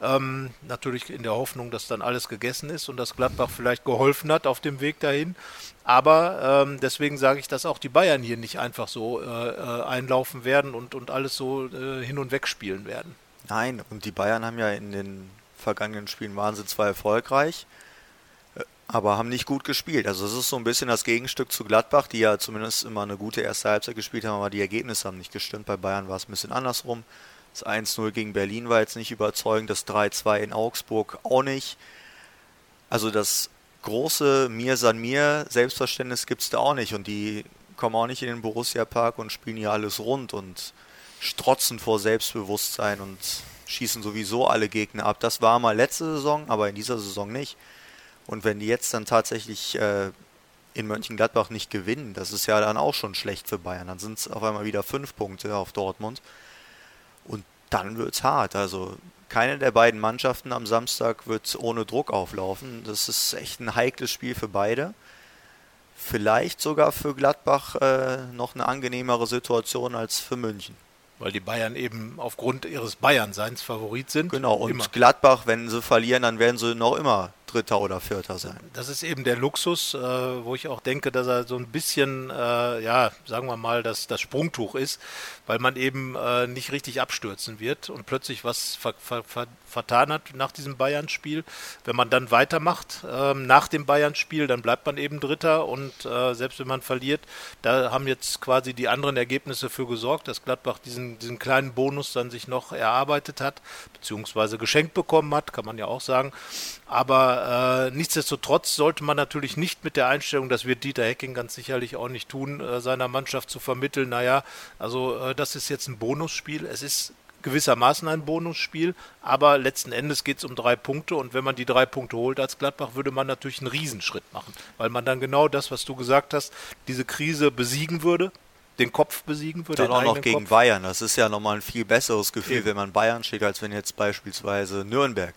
Ähm, natürlich in der Hoffnung, dass dann alles gegessen ist und dass Gladbach vielleicht geholfen hat auf dem Weg dahin. Aber ähm, deswegen sage ich, dass auch die Bayern hier nicht einfach so äh, äh, einlaufen werden und, und alles so äh, hin und weg spielen werden. Nein, und die Bayern haben ja in den vergangenen Spielen sie zwar erfolgreich, aber haben nicht gut gespielt. Also es ist so ein bisschen das Gegenstück zu Gladbach, die ja zumindest immer eine gute erste Halbzeit gespielt haben, aber die Ergebnisse haben nicht gestimmt. Bei Bayern war es ein bisschen andersrum. Das 1-0 gegen Berlin war jetzt nicht überzeugend, das 3-2 in Augsburg auch nicht. Also das große Mir san mir Selbstverständnis gibt es da auch nicht und die kommen auch nicht in den Borussia Park und spielen hier alles rund und strotzen vor Selbstbewusstsein und schießen sowieso alle Gegner ab. Das war mal letzte Saison, aber in dieser Saison nicht. Und wenn die jetzt dann tatsächlich äh, in Mönchengladbach nicht gewinnen, das ist ja dann auch schon schlecht für Bayern. Dann sind es auf einmal wieder fünf Punkte auf Dortmund. Und dann wird es hart. Also keine der beiden Mannschaften am Samstag wird ohne Druck auflaufen. Das ist echt ein heikles Spiel für beide. Vielleicht sogar für Gladbach äh, noch eine angenehmere Situation als für München. Weil die Bayern eben aufgrund ihres Bayernseins Favorit sind. Genau, und immer. Gladbach, wenn sie verlieren, dann werden sie noch immer Dritter oder Vierter sein. Das ist eben der Luxus, äh, wo ich auch denke, dass er so ein bisschen, äh, ja, sagen wir mal, das, das Sprungtuch ist, weil man eben äh, nicht richtig abstürzen wird und plötzlich was ver, ver, ver, vertan hat nach diesem Bayern-Spiel. Wenn man dann weitermacht ähm, nach dem Bayern-Spiel, dann bleibt man eben Dritter und äh, selbst wenn man verliert, da haben jetzt quasi die anderen Ergebnisse für gesorgt, dass Gladbach diesen, diesen kleinen Bonus dann sich noch erarbeitet hat, beziehungsweise geschenkt bekommen hat, kann man ja auch sagen. Aber äh, nichtsdestotrotz sollte man natürlich nicht mit der Einstellung, das wird Dieter Hecking ganz sicherlich auch nicht tun, äh, seiner Mannschaft zu vermitteln, naja, also äh, das ist jetzt ein Bonusspiel. Es ist gewissermaßen ein Bonusspiel, aber letzten Endes geht es um drei Punkte und wenn man die drei Punkte holt als Gladbach, würde man natürlich einen Riesenschritt machen, weil man dann genau das, was du gesagt hast, diese Krise besiegen würde, den Kopf besiegen würde. Dann auch noch gegen Kopf. Bayern. Das ist ja nochmal ein viel besseres Gefühl, Eben. wenn man Bayern schickt, als wenn jetzt beispielsweise Nürnberg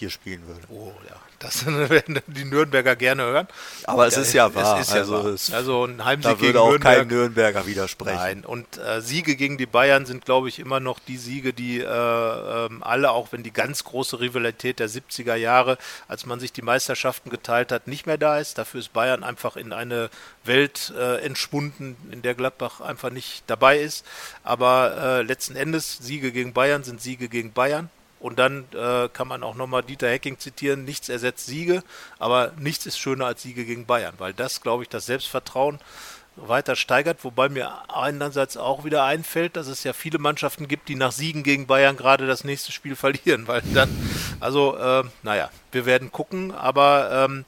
hier spielen würde. Oh ja, das werden die Nürnberger gerne hören. Aber es ist ja wahr. Es ist ja also, wahr. also ein Heimsieg da würde auch Nürnberg, kein Nürnberger widersprechen. Nein, und äh, Siege gegen die Bayern sind, glaube ich, immer noch die Siege, die äh, äh, alle, auch wenn die ganz große Rivalität der 70er Jahre, als man sich die Meisterschaften geteilt hat, nicht mehr da ist. Dafür ist Bayern einfach in eine Welt äh, entschwunden, in der Gladbach einfach nicht dabei ist. Aber äh, letzten Endes, Siege gegen Bayern sind Siege gegen Bayern. Und dann äh, kann man auch nochmal Dieter Hecking zitieren, nichts ersetzt Siege, aber nichts ist schöner als Siege gegen Bayern, weil das, glaube ich, das Selbstvertrauen weiter steigert, wobei mir einerseits auch wieder einfällt, dass es ja viele Mannschaften gibt, die nach Siegen gegen Bayern gerade das nächste Spiel verlieren, weil dann, also, äh, naja, wir werden gucken, aber ähm,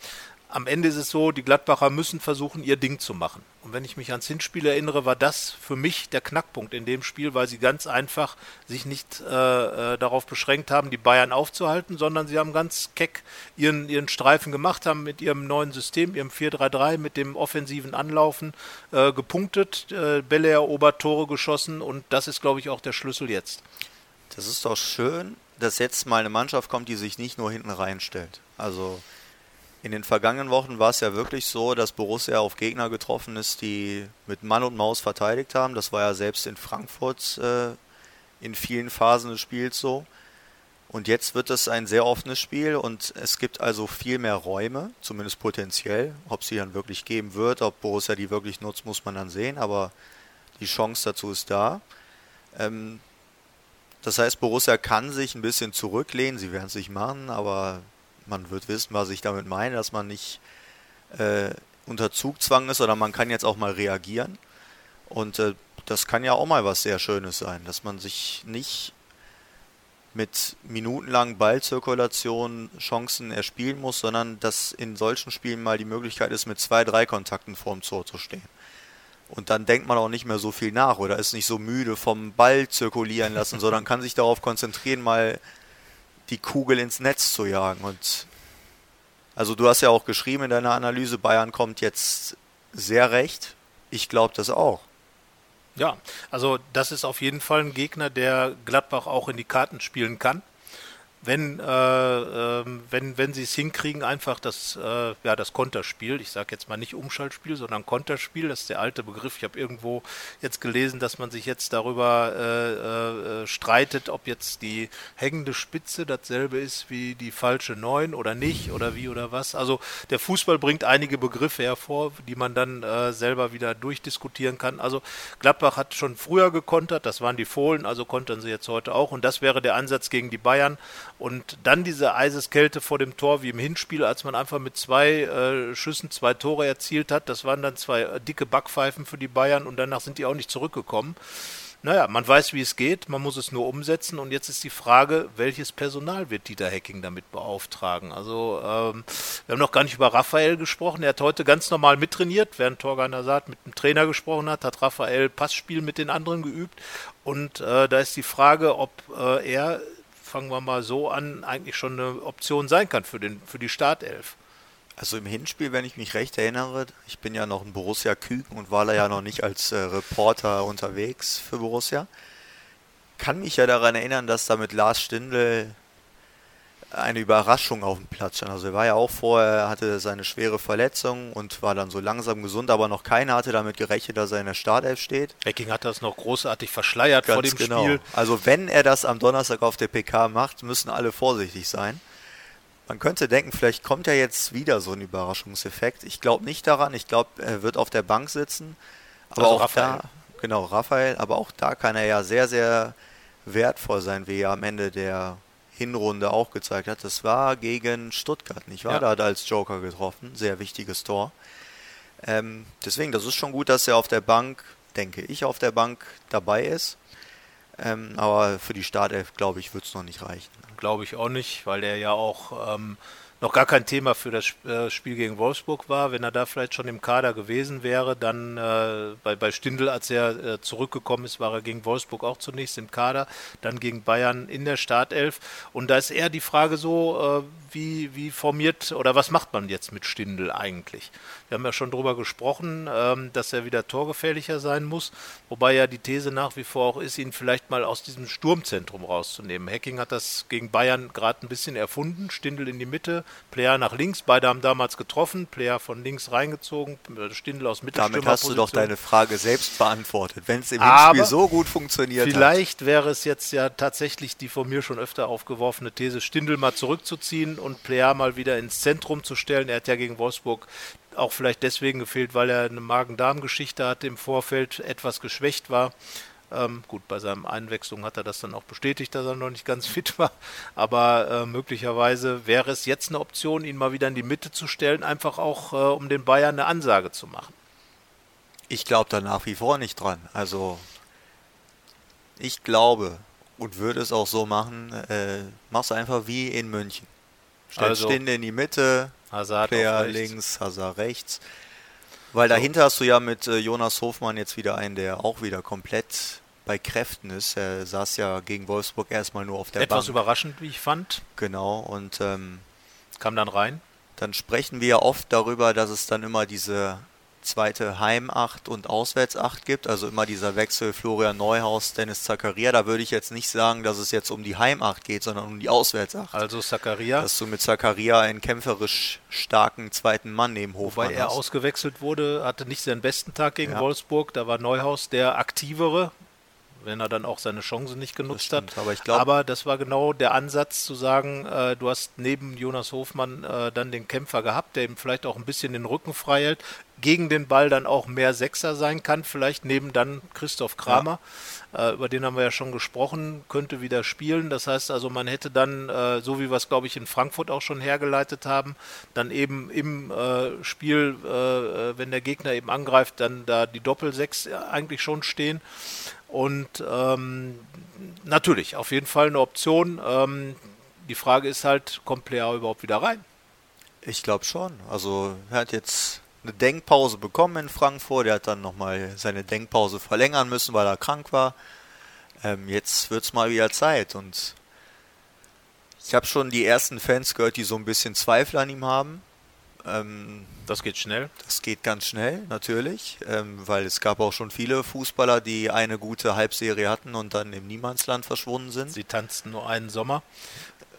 am Ende ist es so, die Gladbacher müssen versuchen, ihr Ding zu machen. Und wenn ich mich ans Hinspiel erinnere, war das für mich der Knackpunkt in dem Spiel, weil sie ganz einfach sich nicht äh, äh, darauf beschränkt haben, die Bayern aufzuhalten, sondern sie haben ganz keck ihren, ihren Streifen gemacht, haben mit ihrem neuen System, ihrem 4-3-3, mit dem offensiven Anlaufen äh, gepunktet, äh, Bälle erobert, Tore geschossen und das ist, glaube ich, auch der Schlüssel jetzt. Das ist doch schön, dass jetzt mal eine Mannschaft kommt, die sich nicht nur hinten reinstellt. Also in den vergangenen Wochen war es ja wirklich so, dass Borussia auf Gegner getroffen ist, die mit Mann und Maus verteidigt haben. Das war ja selbst in Frankfurt äh, in vielen Phasen des Spiels so. Und jetzt wird es ein sehr offenes Spiel und es gibt also viel mehr Räume, zumindest potenziell. Ob sie dann wirklich geben wird, ob Borussia die wirklich nutzt, muss man dann sehen, aber die Chance dazu ist da. Ähm, das heißt, Borussia kann sich ein bisschen zurücklehnen, sie werden es nicht machen, aber man wird wissen, was ich damit meine, dass man nicht äh, unter Zugzwang ist oder man kann jetzt auch mal reagieren. Und äh, das kann ja auch mal was sehr Schönes sein, dass man sich nicht mit minutenlangen Ballzirkulationen Chancen erspielen muss, sondern dass in solchen Spielen mal die Möglichkeit ist, mit zwei, drei Kontakten vorm Tor zu stehen. Und dann denkt man auch nicht mehr so viel nach oder ist nicht so müde vom Ball zirkulieren lassen, sondern kann sich darauf konzentrieren, mal die Kugel ins Netz zu jagen. Und also du hast ja auch geschrieben in deiner Analyse, Bayern kommt jetzt sehr recht. Ich glaube das auch. Ja, also das ist auf jeden Fall ein Gegner, der Gladbach auch in die Karten spielen kann. Wenn, äh, äh, wenn, wenn sie es hinkriegen, einfach das, äh, ja, das Konterspiel, ich sage jetzt mal nicht Umschaltspiel, sondern Konterspiel, das ist der alte Begriff. Ich habe irgendwo jetzt gelesen, dass man sich jetzt darüber äh, äh, streitet, ob jetzt die hängende Spitze dasselbe ist wie die falsche Neun oder nicht oder wie oder was. Also der Fußball bringt einige Begriffe hervor, die man dann äh, selber wieder durchdiskutieren kann. Also Gladbach hat schon früher gekontert, das waren die Fohlen, also kontern sie jetzt heute auch und das wäre der Ansatz gegen die Bayern. Und dann diese Eiseskälte vor dem Tor wie im Hinspiel, als man einfach mit zwei äh, Schüssen zwei Tore erzielt hat. Das waren dann zwei äh, dicke Backpfeifen für die Bayern und danach sind die auch nicht zurückgekommen. Naja, man weiß, wie es geht, man muss es nur umsetzen und jetzt ist die Frage, welches Personal wird Dieter Hecking damit beauftragen? Also, ähm, wir haben noch gar nicht über Raphael gesprochen, er hat heute ganz normal mittrainiert, während Torgan Hazard mit dem Trainer gesprochen hat, hat Raphael Passspiel mit den anderen geübt und äh, da ist die Frage, ob äh, er fangen wir mal so an, eigentlich schon eine Option sein kann für, den, für die Startelf. Also im Hinspiel, wenn ich mich recht erinnere, ich bin ja noch ein Borussia Küken und war da ja noch nicht als äh, Reporter unterwegs für Borussia, kann mich ja daran erinnern, dass da mit Lars Stindl eine Überraschung auf dem Platz stand. Also er war ja auch vorher, hatte seine schwere Verletzung und war dann so langsam gesund, aber noch keiner hatte damit gerechnet, dass er in der Startelf steht. Hacking hat das noch großartig verschleiert Ganz vor dem genau. Spiel. Also wenn er das am Donnerstag auf der PK macht, müssen alle vorsichtig sein. Man könnte denken, vielleicht kommt ja jetzt wieder so ein Überraschungseffekt. Ich glaube nicht daran. Ich glaube, er wird auf der Bank sitzen. Aber also auch Raphael. da, genau, Raphael, aber auch da kann er ja sehr, sehr wertvoll sein, wie er am Ende der Hinrunde auch gezeigt hat. Das war gegen Stuttgart, nicht wahr? Ja. Da hat er als Joker getroffen. Sehr wichtiges Tor. Ähm, deswegen, das ist schon gut, dass er auf der Bank, denke ich, auf der Bank dabei ist. Ähm, aber für die Startelf, glaube ich, wird es noch nicht reichen. Glaube ich auch nicht, weil er ja auch ähm, noch gar kein Thema für das äh, Spiel gegen Wolfsburg war. Wenn er da vielleicht schon im Kader gewesen wäre, dann äh, bei, bei Stindl, als er äh, zurückgekommen ist, war er gegen Wolfsburg auch zunächst im Kader, dann gegen Bayern in der Startelf. Und da ist eher die Frage so, äh, wie, wie formiert oder was macht man jetzt mit Stindl eigentlich? Wir haben ja schon darüber gesprochen, ähm, dass er wieder torgefährlicher sein muss, wobei ja die These nach wie vor auch ist, ihn vielleicht mal aus diesem Sturmzentrum rauszunehmen. Hacking hat das gegen Bayern gerade ein bisschen erfunden, Stindl in die Mitte, Player nach links, beide haben damals getroffen, Player von links reingezogen, Stindl aus Mittelstürmer. Damit hast du doch deine Frage selbst beantwortet, wenn es im Hinspiel so gut funktioniert vielleicht hat. wäre es jetzt ja tatsächlich die von mir schon öfter aufgeworfene These, Stindl mal zurückzuziehen und Player mal wieder ins Zentrum zu stellen. Er hat ja gegen Wolfsburg auch vielleicht deswegen gefehlt, weil er eine Magen-Darm-Geschichte hatte im Vorfeld, etwas geschwächt war. Ähm, gut, bei seiner Einwechslung hat er das dann auch bestätigt, dass er noch nicht ganz fit war. Aber äh, möglicherweise wäre es jetzt eine Option, ihn mal wieder in die Mitte zu stellen, einfach auch, äh, um den Bayern eine Ansage zu machen. Ich glaube da nach wie vor nicht dran. Also ich glaube und würde es auch so machen, äh, mach's einfach wie in München. Stellst also, Stinde in die Mitte, Hazard Player links, Hazard rechts. Weil dahinter hast du ja mit äh, Jonas Hofmann jetzt wieder einen, der auch wieder komplett bei Kräften ist. Er saß ja gegen Wolfsburg erstmal nur auf der Etwas Bank. überraschend, wie ich fand. Genau, und ähm, kam dann rein. Dann sprechen wir ja oft darüber, dass es dann immer diese zweite Heimacht und Auswärtsacht gibt, also immer dieser Wechsel Florian Neuhaus, Dennis Zakaria. Da würde ich jetzt nicht sagen, dass es jetzt um die Heimacht geht, sondern um die Auswärtsacht. Also Zakaria. Dass du mit Zakaria einen kämpferisch starken zweiten Mann neben Hofmann Wobei er hast. ausgewechselt wurde, hatte nicht seinen besten Tag gegen ja. Wolfsburg. Da war Neuhaus der aktivere, wenn er dann auch seine Chance nicht genutzt stimmt, hat. Aber, ich glaub, aber das war genau der Ansatz zu sagen, äh, du hast neben Jonas Hofmann äh, dann den Kämpfer gehabt, der ihm vielleicht auch ein bisschen den Rücken frei hält, gegen den Ball dann auch mehr Sechser sein kann, vielleicht neben dann Christoph Kramer. Ja. Äh, über den haben wir ja schon gesprochen, könnte wieder spielen. Das heißt also, man hätte dann, äh, so wie wir es, glaube ich, in Frankfurt auch schon hergeleitet haben, dann eben im äh, Spiel, äh, wenn der Gegner eben angreift, dann da die Doppel-Sechs eigentlich schon stehen. Und ähm, natürlich, auf jeden Fall eine Option. Ähm, die Frage ist halt, kommt Player überhaupt wieder rein? Ich glaube schon. Also er hat jetzt eine Denkpause bekommen in Frankfurt. Er hat dann nochmal seine Denkpause verlängern müssen, weil er krank war. Ähm, jetzt wird es mal wieder Zeit. Und ich habe schon die ersten Fans gehört, die so ein bisschen Zweifel an ihm haben. Ähm, das geht schnell. Das geht ganz schnell, natürlich, ähm, weil es gab auch schon viele Fußballer, die eine gute Halbserie hatten und dann im Niemandsland verschwunden sind. Sie tanzten nur einen Sommer.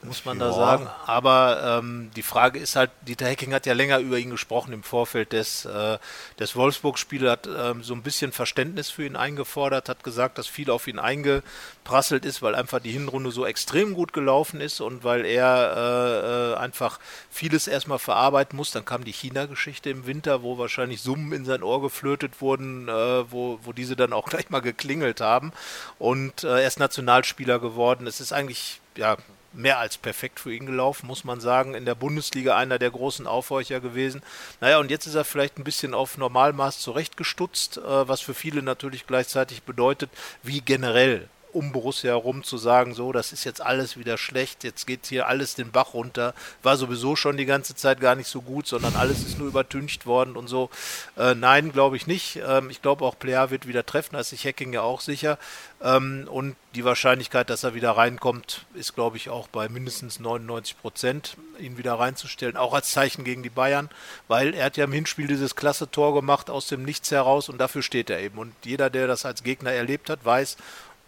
Muss man Ja. da sagen. Aber ähm, die Frage ist halt, Dieter Hecking hat ja länger über ihn gesprochen im Vorfeld des, äh, des Wolfsburg-Spiels, hat ähm, so ein bisschen Verständnis für ihn eingefordert, hat gesagt, dass viel auf ihn eingeprasselt ist, weil einfach die Hinrunde so extrem gut gelaufen ist und weil er äh, äh, einfach vieles erstmal verarbeiten muss. Dann kam die China-Geschichte im Winter, wo wahrscheinlich Summen in sein Ohr geflötet wurden, äh, wo, wo diese dann auch gleich mal geklingelt haben. Und äh, er ist Nationalspieler geworden. Es ist eigentlich, ja, mehr als perfekt für ihn gelaufen, muss man sagen. In der Bundesliga einer der großen Aufhorcher gewesen. Naja, und jetzt ist er vielleicht ein bisschen auf Normalmaß zurechtgestutzt, äh, was für viele natürlich gleichzeitig bedeutet, wie generell um Borussia herum zu sagen, so, das ist jetzt alles wieder schlecht, jetzt geht hier alles den Bach runter, war sowieso schon die ganze Zeit gar nicht so gut, sondern alles ist nur übertüncht worden und so. Äh, nein, glaube ich nicht. Ähm, ich glaube auch Plea wird wieder treffen, da ist sich Hacking ja auch sicher. Ähm, und die Wahrscheinlichkeit, dass er wieder reinkommt, ist, glaube ich, auch bei mindestens 99 Prozent, ihn wieder reinzustellen, auch als Zeichen gegen die Bayern, weil er hat ja im Hinspiel dieses klasse Tor gemacht aus dem Nichts heraus und dafür steht er eben. Und jeder, der das als Gegner erlebt hat, weiß,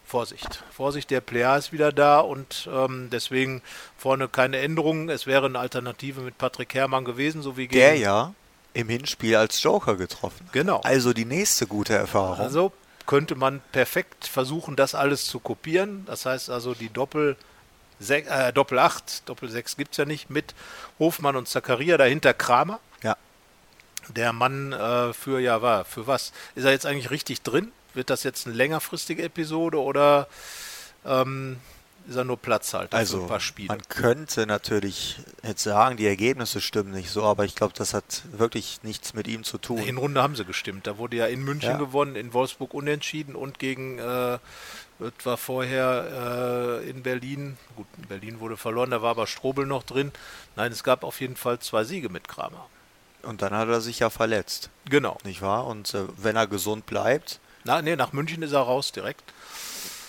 Vorsicht. Vorsicht, der Player ist wieder da und ähm, deswegen vorne keine Änderungen. Es wäre eine Alternative mit Patrick Herrmann gewesen, so wie gegen. Der ja im Hinspiel als Joker getroffen. Genau. Also die nächste gute Erfahrung. Also könnte man perfekt versuchen, das alles zu kopieren. Das heißt also die Doppel, äh, Doppel 8, Doppel 6 gibt es ja nicht, mit Hofmann und Zakaria, dahinter Kramer. ja. Der Mann äh, für, ja, war, für was? Ist er jetzt eigentlich richtig drin? Wird das jetzt eine längerfristige Episode oder ähm, ist er nur Platzhalter für Also ein paar Spiele? man könnte natürlich jetzt sagen, die Ergebnisse stimmen nicht so, aber ich glaube, das hat wirklich nichts mit ihm zu tun. In Runde haben sie gestimmt. Da wurde ja in München Ja. gewonnen, in Wolfsburg unentschieden und gegen, äh, war vorher äh, in Berlin, gut, in Berlin wurde verloren, da war aber Strobel noch drin. Nein, es gab auf jeden Fall zwei Siege mit Kramer. Und dann hat er sich ja verletzt, Genau. nicht wahr? Und äh, wenn er gesund bleibt, Na, nee, nach München ist er raus direkt.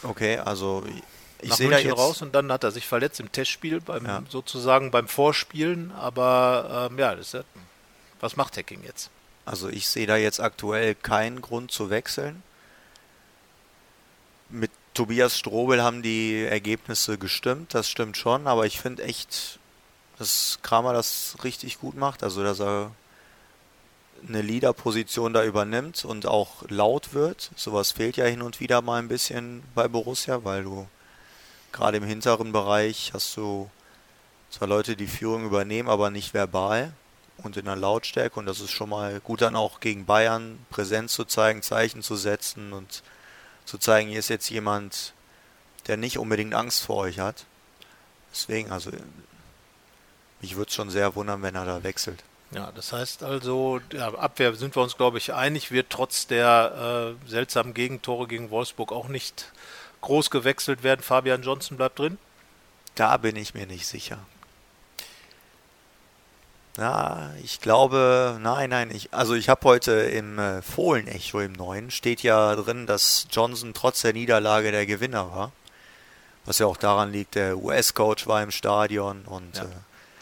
okay, also ich nach sehe da München jetzt raus und dann hat er sich verletzt im Testspiel, beim, Ja. sozusagen beim Vorspielen. Aber ähm, ja, ja, was macht Hacking jetzt? Also ich sehe da jetzt aktuell keinen Grund zu wechseln. Mit Tobias Strobel haben die Ergebnisse gestimmt, das stimmt schon, aber ich finde echt, dass Kramer das richtig gut macht, also dass er eine Leader-Position da übernimmt und auch laut wird. Sowas fehlt ja hin und wieder mal ein bisschen bei Borussia, weil du gerade im hinteren Bereich hast du zwar Leute, die Führung übernehmen, aber nicht verbal und in der Lautstärke und das ist schon mal gut dann auch gegen Bayern Präsenz zu zeigen, Zeichen zu setzen und zu zeigen, hier ist jetzt jemand, der nicht unbedingt Angst vor euch hat. Deswegen, also mich würde es schon sehr wundern, wenn er da wechselt. Ja, das heißt also, ja, Abwehr sind wir uns, glaube ich, einig, wird trotz der äh, seltsamen Gegentore gegen Wolfsburg auch nicht groß gewechselt werden. Fabian Johnson bleibt drin. Da bin ich mir nicht sicher. Na, ich glaube, nein, nein, ich, also ich habe heute im äh, Fohlen-Echo im Neuen, steht ja drin, dass Johnson trotz der Niederlage der Gewinner war. Was ja auch daran liegt, der US-Coach war im Stadion und Ja. äh,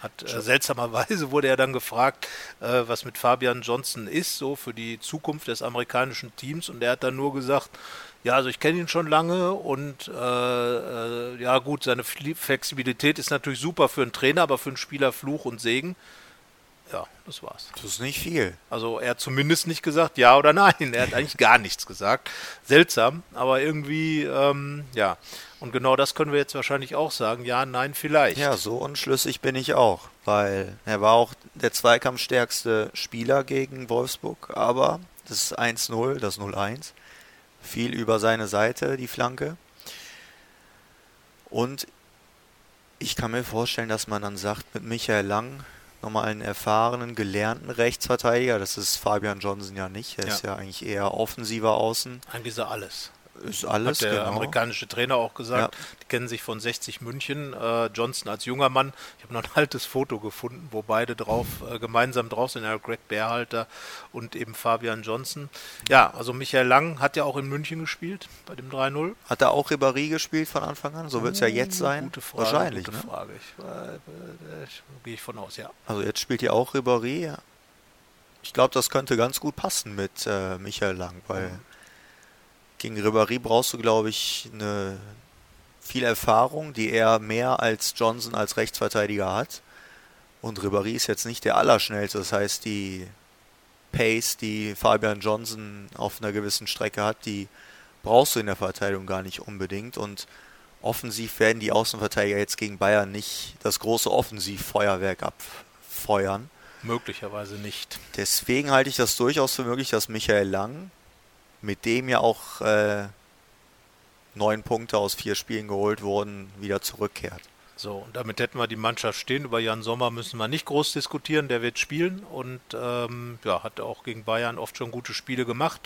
Hat, äh, seltsamerweise wurde er dann gefragt, äh, was mit Fabian Johnson ist, so für die Zukunft des amerikanischen Teams. Und er hat dann nur gesagt, ja, also ich kenne ihn schon lange und äh, äh, ja gut, seine Flexibilität ist natürlich super für einen Trainer, aber für einen Spieler Fluch und Segen. Ja, das war's. das ist nicht viel. Also er hat zumindest nicht gesagt ja oder nein. Er hat eigentlich gar nichts gesagt. Seltsam, aber irgendwie, ähm, ja. Und genau das können wir jetzt wahrscheinlich auch sagen. Ja, nein, vielleicht. Ja, so unschlüssig bin ich auch, weil er war auch der zweikampfstärkste Spieler gegen Wolfsburg, aber das 1-0, das 0-1, fiel über seine Seite, die Flanke. Und ich kann mir vorstellen, dass man dann sagt, mit Michael Lang nochmal einen erfahrenen, gelernten Rechtsverteidiger, das ist Fabian Johnson ja nicht, er Ja. ist ja eigentlich eher offensiver Außen, Eigentlich ist er alles. Ist alles, Hat der genau. amerikanische Trainer auch gesagt. Ja. Die kennen sich von 60 München. Äh, Johnson als junger Mann. Ich habe noch ein altes Foto gefunden, wo beide drauf, äh, gemeinsam drauf sind. Ja, Greg Bärhalter und eben Fabian Johnson. Ja, also Michael Lang hat ja auch in München gespielt bei dem 3-0. Hat er auch Ribéry gespielt von Anfang an? So wird es ja jetzt sein. Gute Frage. Wahrscheinlich, gute ne? Frage. Ich, äh, äh, ich, gehe ich von aus, ja. Also jetzt spielt ja auch Ribéry. ja. Ich glaube, das könnte ganz gut passen mit äh, Michael Lang, weil gegen Ribéry brauchst du, glaube ich, eine viel Erfahrung, die er mehr als Johnson als Rechtsverteidiger hat. Und Ribéry ist jetzt nicht der Allerschnellste. Das heißt, die Pace, die Fabian Johnson auf einer gewissen Strecke hat, die brauchst du in der Verteidigung gar nicht unbedingt. Und offensiv werden die Außenverteidiger jetzt gegen Bayern nicht das große Offensivfeuerwerk abfeuern. Möglicherweise nicht. Deswegen halte ich das durchaus für möglich, dass Michael Lang, mit dem ja auch äh, neun Punkte aus vier Spielen geholt wurden, wieder zurückkehrt. So, und damit hätten wir die Mannschaft stehen. Über Jan Sommer müssen wir nicht groß diskutieren, der wird spielen und ähm, ja, hat auch gegen Bayern oft schon gute Spiele gemacht.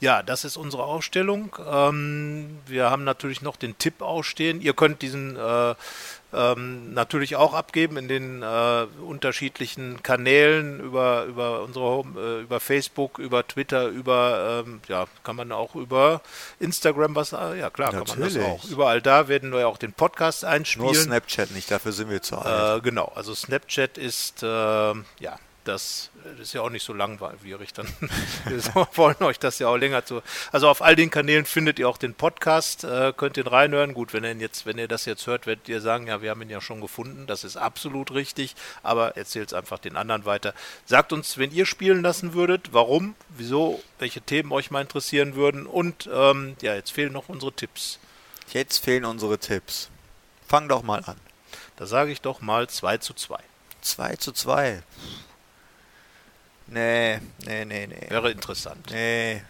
Ja, das ist unsere Ausstellung. Ähm, wir haben natürlich noch den Tipp ausstehen. Ihr könnt diesen äh, ähm, natürlich auch abgeben in den äh, unterschiedlichen Kanälen über, über unsere Home, äh, über Facebook, über Twitter, über ähm, ja, kann man auch über Instagram was, äh, ja klar, Natürlich. kann man das auch. Überall da werden wir auch den Podcast einspielen. Nur Snapchat nicht, dafür sind wir zu alt. Äh, genau, also Snapchat ist äh, ja das, das ist ja auch nicht so langweilig dann. Wir wollen euch das ja auch länger zu. Also auf all den Kanälen findet ihr auch den Podcast, äh, könnt ihn reinhören. Gut, wenn ihr jetzt, wenn ihr das jetzt hört, werdet ihr sagen, ja, wir haben ihn ja schon gefunden. Das ist absolut richtig, aber erzählt es einfach den anderen weiter. Sagt uns, wenn ihr spielen lassen würdet, warum, wieso, welche Themen euch mal interessieren würden. Und ähm, ja, jetzt fehlen noch unsere Tipps. Jetzt fehlen unsere Tipps. Fang doch mal an. Da sage ich doch mal 2 zu 2. 2 zu 2. Nee, nee, nee, nee. Wäre interessant. Nee.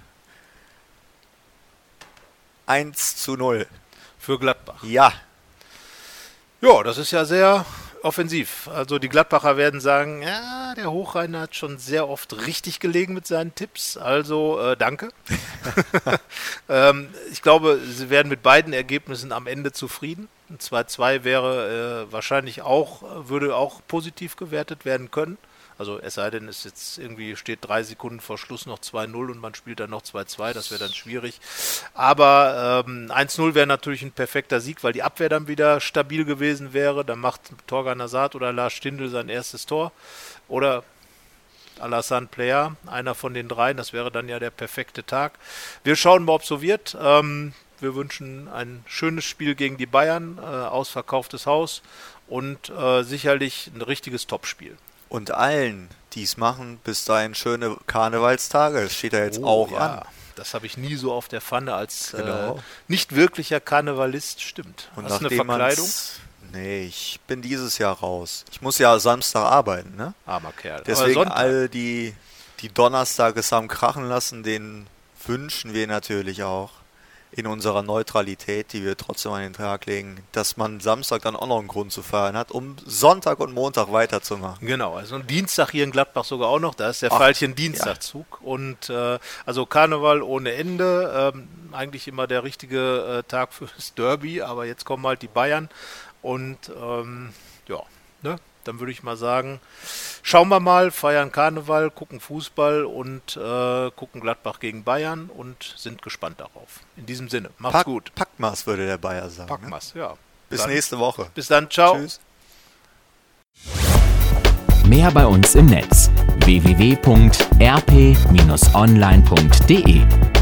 1 zu 0. Für Gladbach. Ja. Ja, das ist ja sehr offensiv. Also die Gladbacher werden sagen, ja, der Hochreiner hat schon sehr oft richtig gelegen mit seinen Tipps. Also äh, danke. ähm, ich glaube, sie werden mit beiden Ergebnissen am Ende zufrieden. Ein 2-2 wäre äh, wahrscheinlich auch, würde auch positiv gewertet werden können. Also es sei denn, es jetzt irgendwie steht drei Sekunden vor Schluss noch 2-0 und man spielt dann noch 2-2, das wäre dann schwierig. Aber ähm, 1-0 wäre natürlich ein perfekter Sieg, weil die Abwehr dann wieder stabil gewesen wäre. Dann macht Torgan Azad oder Lars Stindl sein erstes Tor. Oder Alassane Player, einer von den dreien, das wäre dann ja der perfekte Tag. Wir schauen mal, ob so wird. Ähm, wir wünschen ein schönes Spiel gegen die Bayern, äh, ausverkauftes Haus und äh, sicherlich ein richtiges Topspiel. Und allen, die es machen, bis dahin schöne Karnevalstage. Das steht da jetzt Oh, auch ja. an. Das habe ich nie so auf der Pfanne als Genau. äh, nicht wirklicher Karnevalist, stimmt. Und Hast du eine Verkleidung? Nee, ich bin dieses Jahr raus. Ich muss ja Samstag arbeiten, ne? Armer Kerl. Deswegen alle, die die Donnerstages haben krachen lassen, den wünschen wir natürlich auch in unserer Neutralität, die wir trotzdem an den Tag legen, dass man Samstag dann auch noch einen Grund zu feiern hat, um Sonntag und Montag weiterzumachen. Genau, also ein Dienstag hier in Gladbach sogar auch noch, da ist der Ach, Pfeilchen Dienstagzug. Und äh, also Karneval ohne Ende, ähm, eigentlich immer der richtige äh, Tag fürs Derby, aber jetzt kommen halt die Bayern. Und ähm, ja, ne, dann würde ich mal sagen, schauen wir mal, feiern Karneval, gucken Fußball und äh, gucken Gladbach gegen Bayern und sind gespannt darauf. In diesem Sinne, macht's Pack, gut. Packmas würde der Bayer sagen. Ne? wir's, ja. Bis Dann- nächste Woche. Bis dann, ciao. Tschüss. Mehr bei uns im Netz www.rp-online.de